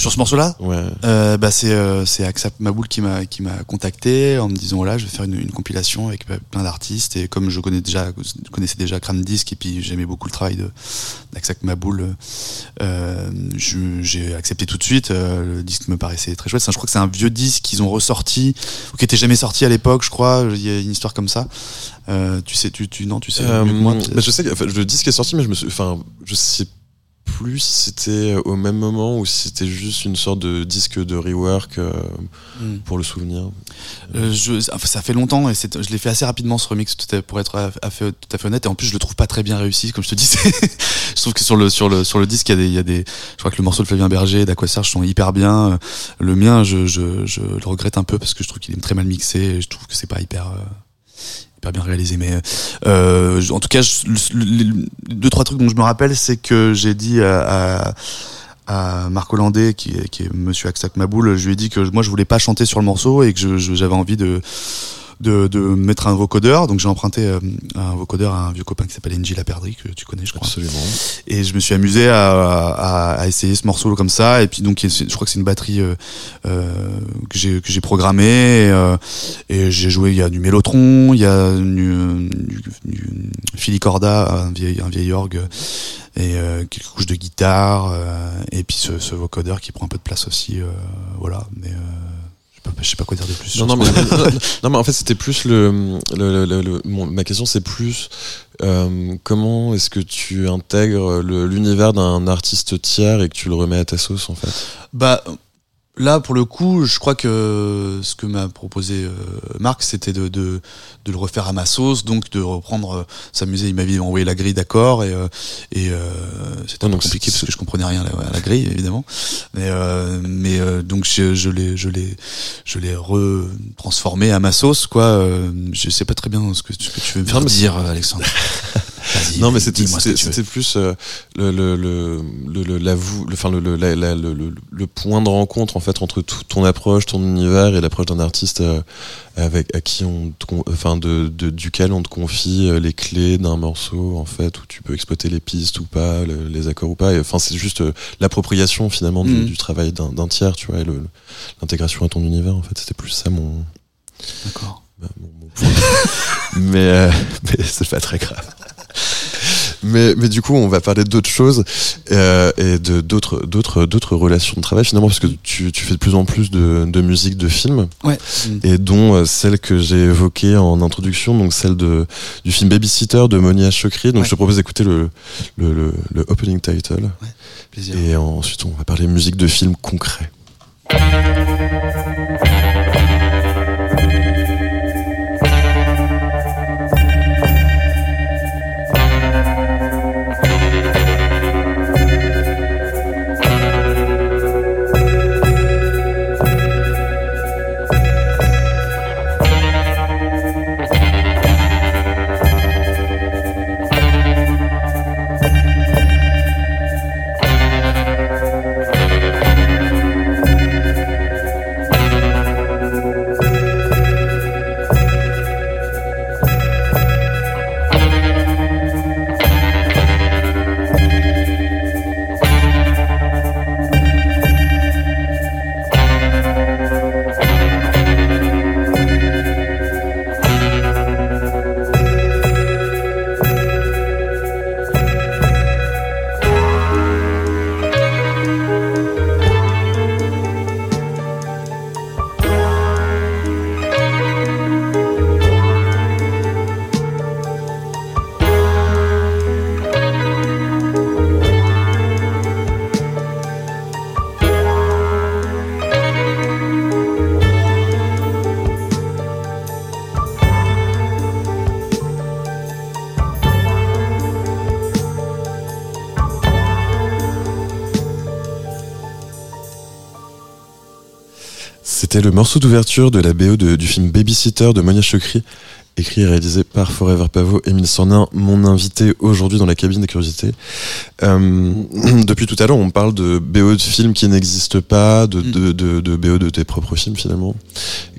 Sur ce morceau-là, Ouais. Euh, bah c'est euh, c'est Aksap Maboul qui m'a qui m'a contacté en me disant voilà je vais faire une, une compilation avec euh, plein d'artistes. Et comme je connais déjà je connaissais déjà Crane Disc et puis j'aimais beaucoup le travail de d'Aksap Maboul euh, je- j'ai accepté tout de suite. Euh, le disque me paraissait très chouette. Ça, je crois que c'est un vieux disque qu'ils ont ressorti ou qui était jamais sorti à l'époque je crois. Il y a une histoire comme ça. Euh, tu sais tu tu non tu sais Euh, mieux que moi. bah, je sais que enfin, le disque est sorti, mais je me suis, enfin, je sais plus si c'était au même moment ou si c'était juste une sorte de disque de rework euh, Hmm. pour le souvenir? Euh, je, enfin, ça fait longtemps et je l'ai fait assez rapidement ce remix pour être à, à fait- tout à fait honnête et en plus je le trouve pas très bien réussi comme je te disais je trouve que sur le sur le sur le disque il y a des il y a des je crois que le morceau de Flavien Berger et d'Aquasarge sont hyper bien Euh, le mien je, je, je le regrette un peu parce que je trouve qu'il est très mal mixé et je trouve que c'est pas hyper euh, bien réalisé mais euh, en tout cas je- le- le- le- deux trois trucs dont je me rappelle c'est que j'ai dit à, à Marc Hollandais, qui est, qui est Monsieur Aksak Maboul, je lui ai dit que moi je voulais pas chanter sur le morceau et que j'avais envie de, de, de mettre un vocodeur. Donc j'ai emprunté euh, un vocodeur à un vieux copain qui s'appelle Engie Laperdrie, que tu connais, je crois. Absolument. Et je me suis amusé à, à, à essayer ce morceau comme ça. Et puis donc je crois que c'est une batterie euh, euh, que j'ai que j'ai programmée. Et, et j'ai joué. Il y a du mélotron, il y a du, du, un vieil un vieil orgue et euh, quelques couches de guitare. euh, et puis ce, ce vocodeur qui prend un peu de place aussi. euh, voilà. Mais pas, je sais pas quoi dire de plus. Non, mais, morceau. non, mais en fait, c'était plus le. le, le- le- mon- ma question, c'est plus euh, comment est-ce que tu intègres l'univers d'un artiste tiers et que tu le remets à ta sauce, en fait? Bah là pour le coup, je crois que ce que m'a proposé euh, Marc, c'était de, de de le refaire à ma sauce, donc de reprendre, euh, s'amuser. Il m'avait envoyé la grille d'accord et euh, et euh, c'était Ouais, un peu donc compliqué parce que je comprenais rien à la, à la grille évidemment. Mais euh, mais euh, donc je, je l'ai je l'ai je l'ai retransformé à ma sauce quoi. Euh, je sais pas très bien ce que, ce que tu veux me faire dire, Alexandre. Non, mais c'était plus euh, le, le, le, le, la enfin, point de rencontre en fait entre tout, ton approche, ton univers et l'approche d'un artiste euh, avec à qui on, enfin, de, de, duquel on te confie euh, les clés d'un morceau en fait où tu peux exploiter les pistes ou pas, le- les accords ou pas. Enfin, c'est juste euh, l'appropriation finalement du, Mhm. du travail d'un tiers, tu vois, et l'intégration à ton univers. En fait, c'était plus ça mon, D'accord. bah, mon- mon point. mais euh, mais c'est pas très grave. Mais, mais du coup, on va parler d'autres choses euh, et de d'autres d'autres d'autres relations de travail finalement parce que tu, tu fais de plus en plus de, de musique de film Ouais. et dont euh, celle que j'ai évoquée en introduction, donc celle de du film Babysitter de Monia Chokri. Donc Ouais. je te propose d'écouter le, le, le, le opening title Plaisir. et ensuite on va parler musique de film concret. C'était le morceau d'ouverture de la BO de- du film Babysitter de Monia Chokri écrit et réalisé par Forever Pavo, Émile Sornin, mon invité aujourd'hui dans la cabine des curiosités. Euh, depuis tout à l'heure, on parle de BO de films qui n'existent pas, de, Mm. de, de, de BO de tes propres films finalement.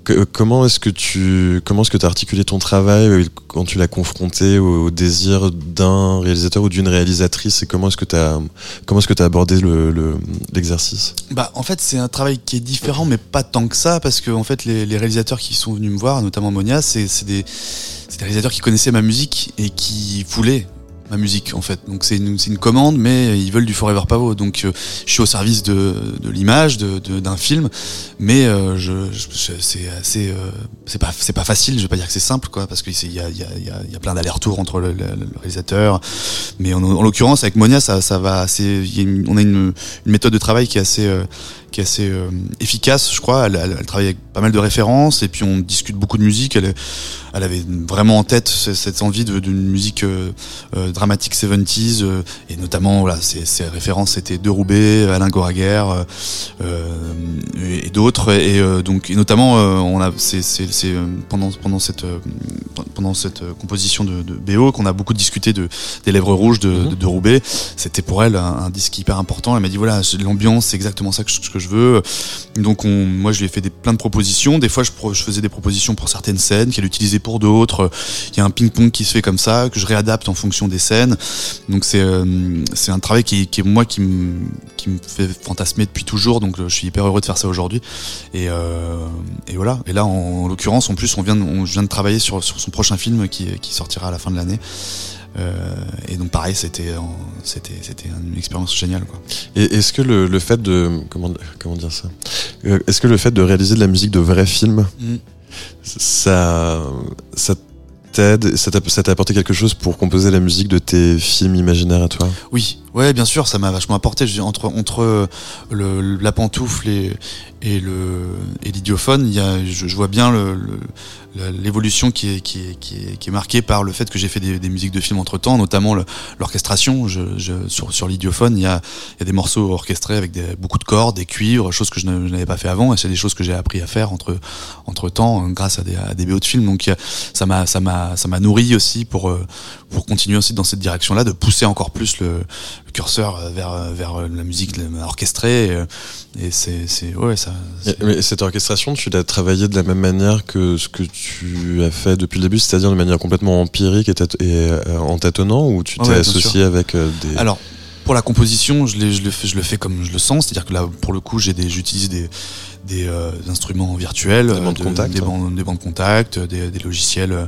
Que- comment est-ce que tu comment que as articulé ton travail euh, quand tu l'as confronté au, désir d'un réalisateur ou d'une réalisatrice et comment est-ce que tu as abordé le- le- l'exercice? Bah, en fait, c'est un travail qui est différent, mais pas tant que ça, parce que en fait, les, réalisateurs qui sont venus me voir, notamment Monia, c'est des, c'est des réalisateurs qui connaissaient ma musique et qui voulaient ma musique, en fait. Donc c'est une, une commande, mais ils veulent du Forever Pavo. Donc euh, je suis au service de, de l'image, de- de- d'un film, mais euh, je, je- c'est assez, euh, c'est pas, c'est pas facile. Je vais pas dire que c'est simple, quoi, parce qu'il y a, y, a, y, y a plein d'allers-retours entre le, le- le réalisateur, mais en, en l'occurrence avec Monia, ça, ça va assez. y a une- on a une, une méthode de travail qui est assez, euh, qui est assez euh, efficace, je crois. Elle, elle- elle travaille avec pas mal de références et puis on discute beaucoup de musique. Elle, elle avait vraiment en tête ce- cette envie d'une musique euh, euh, dramatique 70s euh, et notamment voilà, ses, ses références c'était De Roubaix, Alain Goraguer et, et d'autres et donc et notamment on a c'est pendant pendant cette pendant cette composition de, de BO qu'on a beaucoup discuté de des lèvres rouges de, Mhm. de, de Roubaix c'était pour elle un, un disque hyper important elle m'a dit voilà l'ambiance c'est exactement ça que que je veux. Donc on, moi je lui ai fait plein de propositions. Des fois je, je faisais des propositions pour certaines scènes qu'elle utilisait pour d'autres. Il y a un ping pong qui se fait comme ça que je réadapte en fonction des scènes. Donc c'est euh, un travail qui, est moi qui me fait fantasmer depuis toujours. Donc je suis hyper heureux de faire ça aujourd'hui. Et, euh, voilà. Et là en, en l'occurrence en plus on vient vient de travailler sur, son prochain film qui, sortira à la fin de l'année et donc pareil c'était c'était c'était une expérience géniale quoi. Et est-ce que le, le fait de comment comment dire ça? Euh, Est-ce que le fait de réaliser de la musique de vrais films, Mm. ça ça t'aide, ça t'a ça t'a apporté quelque chose pour composer la musique de tes films imaginaires à toi? Oui, ouais, bien sûr, ça m'a vachement apporté. Entre entre le, la pantoufle et et le et l'idiophone, il y a, je, je vois bien le, le- l'évolution qui est qui est, qui est qui est marquée par le fait que j'ai fait des, musiques de films entre temps, notamment le- l'orchestration. Je, je, sur sur l'idiophone, il y a il y a des morceaux orchestrés avec des, beaucoup de cordes, des cuivres, choses que je n'avais pas fait avant, et c'est des choses que j'ai appris à faire entre entre temps grâce à des à des BO de films. Donc ça m'a ça m'a ça m'a nourri aussi pour euh, pour continuer aussi dans cette direction-là, de pousser encore plus le, le curseur euh, vers euh, vers euh, la musique orchestrée. Et, et c'est c'est ouais ça. c'est- Mais cette orchestration, tu l'as travaillée de la même manière que ce que tu as fait depuis le début, c'est-à-dire de manière complètement empirique et, et, en tâtonnant, ou tu t'es Ouais, associé avec des Alors, pour la composition, je, le fais, je le fais comme je le sens, c'est-à-dire que là, pour le coup, j'ai des, j'utilise des, des euh, instruments virtuels, Des euh, bandes de- contact, des, hein. bandes, des bandes des, des logiciels euh,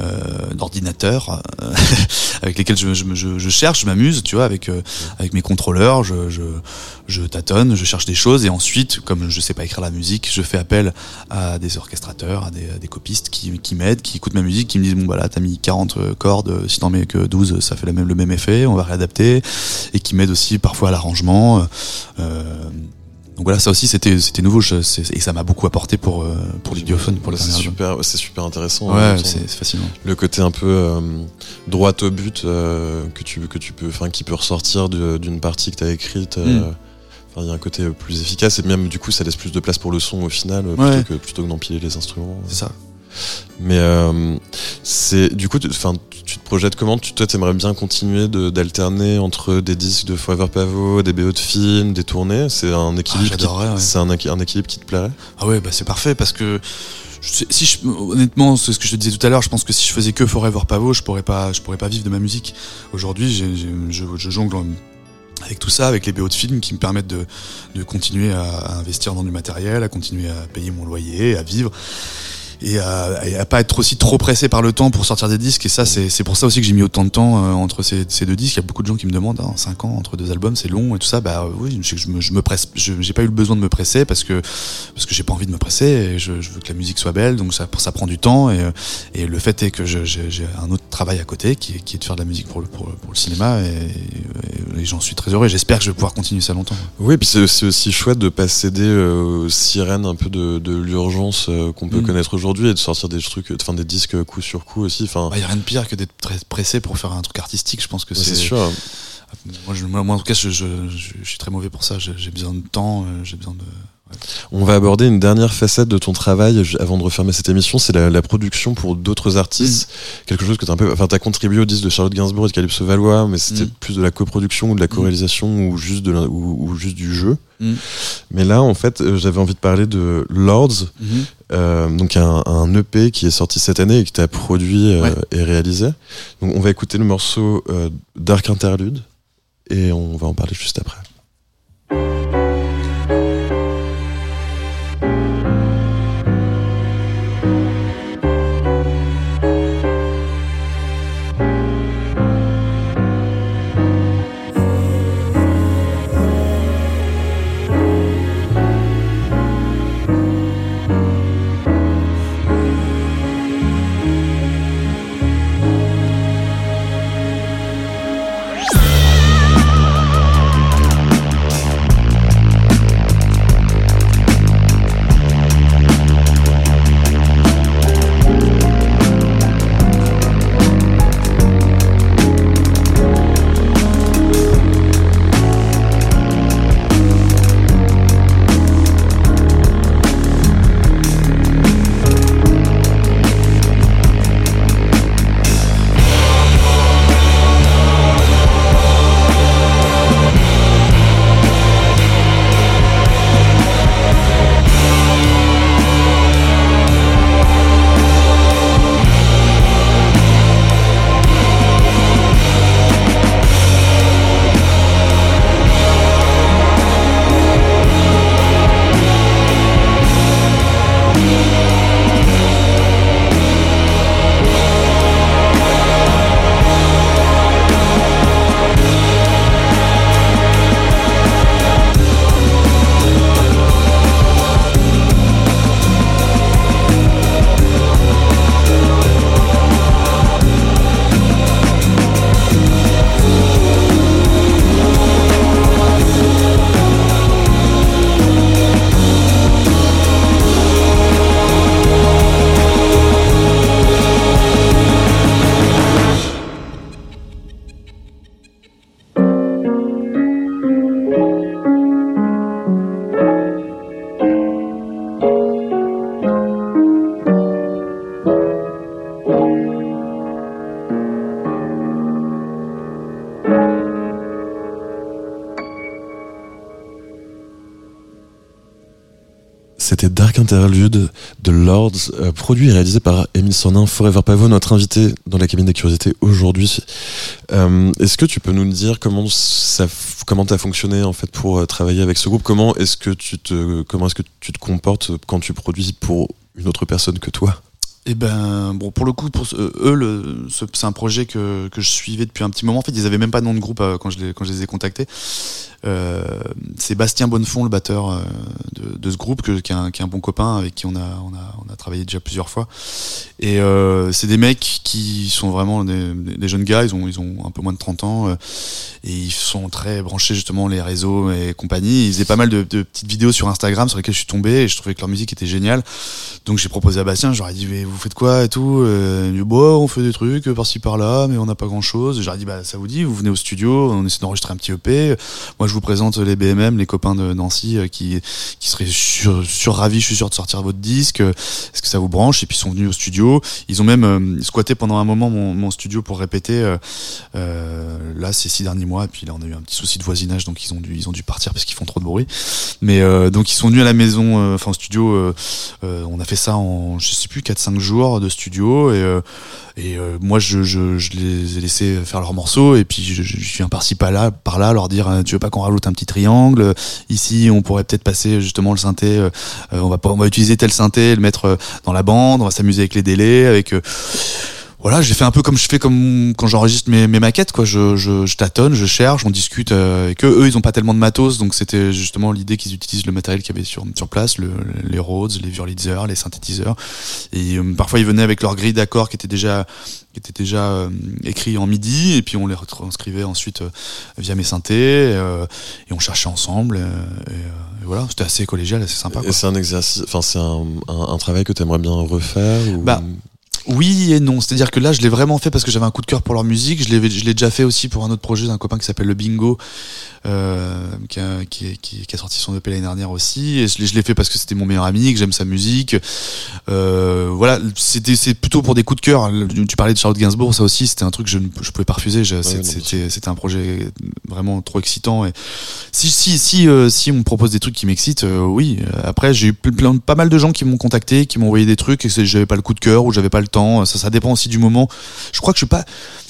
euh, d'ordinateur euh, avec lesquels je, je, je, je cherche, je m'amuse, tu vois, avec euh, avec mes contrôleurs, je, je, je tâtonne, je cherche des choses et ensuite, comme je sais pas écrire la musique, je fais appel à des orchestrateurs, à des, à des copistes qui, qui m'aident, qui écoutent ma musique, qui me disent bon bah là t'as mis 40 cordes, si t'en mets que 12 ça fait la même, le même effet, on va réadapter et qui m'aident aussi parfois à l'arrangement. Euh, donc voilà, ça aussi c'était c'était nouveau je- et ça m'a beaucoup apporté pour euh, pour l'idiophone pour le c'est super, c'est super intéressant. Ouais, c'est fascinant. le côté un peu euh, droit au but euh, que tu que tu peux, enfin qui peut ressortir d'une partie que tu as écrite. euh, Mm. Enfin, il y a un côté plus efficace et même du coup ça laisse plus de place pour le son au final Ouais. plutôt que plutôt que d'empiler les instruments. C'est ça. Mais euh, c'est du coup, tu- enfin, tu tu te projettes comment? Tu, Toi, t'aimerais bien continuer d'alterner entre des disques de Forever Pavo, des BO de films, des tournées? C'est un équilibre. ouais. C'est un, équi- un équilibre qui te plairait? Ah ouais, bah c'est parfait parce que je si je, honnêtement, c'est ce que je te disais tout à l'heure, je pense que si je faisais que Forever Pavo, je pourrais pas, je pourrais pas vivre de ma musique. Aujourd'hui, je, je jongle en- avec tout ça, avec les BO de films qui me permettent de, de continuer à, à investir dans du matériel, à continuer à payer mon loyer, à vivre. Et à, et à pas être aussi trop pressé par le temps pour sortir des disques. Et ça c'est pour ça aussi que j'ai mis autant de temps euh, entre ces, ces deux disques. Il y a beaucoup de gens qui me demandent hein, 5 ans entre deux albums c'est long et tout ça. Bah oui je, je me, je me presse je- j'ai pas eu le besoin de me presser parce que parce que j'ai pas envie de me presser et je, je veux que la musique soit belle. Donc ça ça prend du temps et, et le fait est que j'ai un autre travail à côté qui est, qui est de faire de la musique pour le pour, pour le cinéma et, et- et j'en suis très heureux. Et j'espère que je vais pouvoir continuer ça longtemps. Oui, puis c'est c'est aussi chouette de pas céder euh, aux sirènes un peu de, de l'urgence euh, qu'on peut Mm. connaître aujourd'hui et de sortir des trucs, enfin des disques coup sur coup aussi. Enfin, bah, y a rien de pire que d'être très pressé pour faire un truc artistique je pense que c'est c'est sûr. Moi, je- moi, en tout cas, je, je, je- je suis très mauvais pour ça. J'ai besoin de temps, euh, j'ai besoin de. On va aborder une dernière facette de ton travail avant de refermer cette émission, c'est la, la production pour d'autres artistes. Quelque chose que tu as un peu. Enfin, tu as contribué au disque de Charlotte Gainsbourg et de Calypso Valois, mais c'était Mm. plus de la coproduction ou de la co-réalisation ou, juste de ou, ou juste du jeu. Mm. Mais là, en fait, euh, j'avais envie de parler de Lords, Mhm. Euh, donc un, un EP qui est sorti cette année et que tu as produit euh, Ouais. et réalisé. Donc, on va écouter le morceau euh, Dark Interlude et on va en parler juste après. Interlude de Lords, euh, produit et réalisé par Émile Sornin, Forever Pavot, notre invité dans la cabine des curiosités aujourd'hui. Euh, est-ce que tu peux nous dire comment ça, comment t'as fonctionné en fait pour euh, travailler avec ce groupe? Comment est-ce que tu te, comment est-ce que tu te comportes quand tu produis pour une autre personne que toi? Eh ben, bon, pour le coup, pour eux, c'est un projet que, que je suivais depuis un petit moment. En fait, ils avaient même pas de nom de groupe quand je les, quand je les ai contactés. Euh, c'est Bastien Bonnefond, le batteur euh, de, ce groupe, qui, est un, bon copain avec qui on a, travaillé déjà plusieurs fois. Et euh, c'est des mecs qui sont vraiment des, jeunes gars, ils ont, un peu moins de 30 ans, euh, et ils sont très branchés justement les réseaux et compagnie. Ils faisaient pas mal de, petites vidéos sur Instagram sur lesquelles je suis tombé, et je trouvais que leur musique était géniale. Donc j'ai proposé à Bastien, ai dit mais vous faites quoi et tout on fait des trucs par-ci par-là, mais on n'a pas grand-chose. J'aurais dit bah ça vous dit, vous venez au studio, on essaie d'enregistrer un petit EP. Moi je vous présente les BMM, les copains de Nancy euh, qui qui seraient sur, ravis, je suis sûr de sortir votre disque. Est-ce que ça vous branche? Et puis ils sont venus au studio. Ils ont même euh, squatté pendant un moment mon, studio pour répéter. euh, là ces six derniers mois, et puis là on a eu un petit souci de voisinage, donc ils ont dû ils ont dû partir parce qu'ils font trop de bruit. Mais donc ils sont venus à la maison, enfin au studio. on a fait ça en, je sais plus, 4-5 jours de studio. Et, et moi, je, je, les ai laissés faire leurs morceaux. Et puis, je, je viens par-ci, par-là, par là, leur dire Tu veux pas qu'on rajoute un petit triangle Ici, on pourrait peut-être passer justement le synthé. euh, euh, on, va on va utiliser tel synthé, le mettre euh, dans la bande. On va s'amuser avec les délais. Avec. Euh, voilà, j'ai fait un peu comme je fais comme quand j'enregistre mes, mes maquettes, quoi. Je, je, je tâtonne, je cherche, on discute euh, avec eux. Eux, ils ont pas tellement de matos, donc c'était justement l'idée qu'ils utilisent le matériel qu'il y avait sur, sur place, le, les Rhodes, les Wurlitzer, les synthétiseurs. Et euh, parfois, ils venaient avec leur grille d'accords qui était déjà qui était déjà euh, écrit en midi, et puis on les retranscrivait ensuite euh, via mes synthés, euh, et on cherchait ensemble. euh, et, euh, et voilà, c'était assez collégial, assez sympa. Et Quoi. c'est un exercice, enfin c'est un, un, un travail que tu aimerais bien refaire ou... Bah, Oui et non. C'est-à-dire que là, je l'ai vraiment fait parce que j'avais un coup de cœur pour leur musique. Je l'ai, je l'ai déjà fait aussi pour un autre projet d'un copain qui s'appelle le Bingo, euh, qui, a, qui, qui, qui, a, sorti son EP l'année dernière aussi. Et je, je l'ai fait parce que c'était mon meilleur ami, que j'aime sa musique. Euh, voilà, c'était c'est plutôt pour des coups de cœur. Tu parlais de Charlotte Gainsbourg, ça aussi, c'était un truc que je ne je pouvais pas refuser. Je, ouais, c'était, c'était un projet vraiment trop excitant. Et si si si euh, si on me propose des trucs qui m'excitent, euh, oui. Après, j'ai eu plein, pas mal de gens qui m'ont contacté, qui m'ont envoyé des trucs et j'avais pas le coup de cœur ou j'avais pas le temps. Ça, dépend aussi du moment. Je crois que je suis pas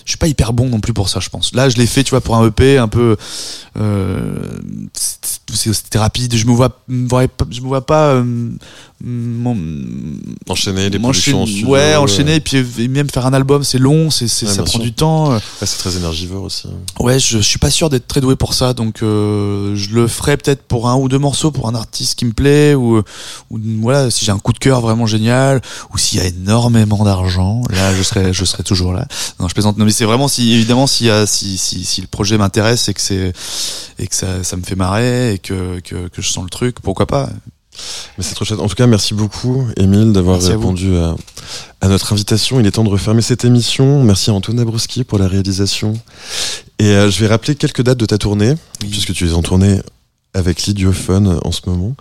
je suis pas hyper bon non plus pour ça, je pense. Là, je l'ai fait, tu vois, pour un EP un peu. Euh, c'était rapide. Je me vois, je me vois pas. Euh, enchaîner des productions studio, ouais enchaîner et puis même faire un album c'est long c'est ouais, ça prend sûr. du temps ouais, c'est très énergivore aussi ouais je, je suis pas sûr d'être très doué pour ça donc euh, je le ferai peut-être pour un ou deux morceaux pour un artiste qui me plaît ou, ou voilà si j'ai un coup de cœur vraiment génial ou s'il y a énormément d'argent là je serai je serai toujours là. Non je plaisante. Non mais c'est vraiment si évidemment si, si, si, si le projet m'intéresse et que c'est et que ça, ça me fait marrer et que, que, que je sens le truc pourquoi pas mais c'est trop chouette. En tout cas, merci beaucoup, Émile, d'avoir répondu à, à, notre invitation. Il est temps de refermer cette émission. Merci à Antoine Dabrowski pour la réalisation. Et euh, je vais rappeler quelques dates de ta tournée, oui. puisque tu es en tournée avec l'idiophone en ce moment.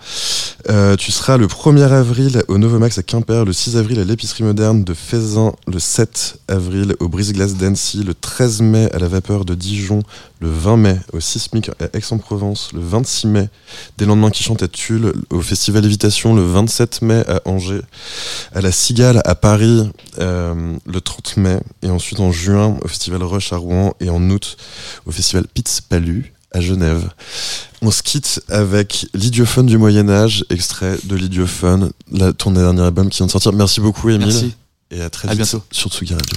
Euh, tu seras le 1er avril au Novomax à Quimper, le 6 avril à l'épicerie moderne de Faisin, le 7 avril au Brise-Glace d'Annecy, le 13 mai à la Vapeur de Dijon, le 20 mai au Sismic à Aix-en-Provence, le 26 mai des Lendemains qui chantent à Tulle, au Festival Évitation, le 27 mai à Angers, à la Cigale à Paris, euh, le 30 mai, et ensuite en juin au Festival Rush à Rouen, et en août au Festival Pitz Palu à Genève. On se quitte avec l'idiophone du Moyen-Âge, extrait de l'idiophone, la, ton dernier album qui vient de sortir. Merci beaucoup, Émile. Merci. Et à très à vite bientôt. sur Tsugi Radio.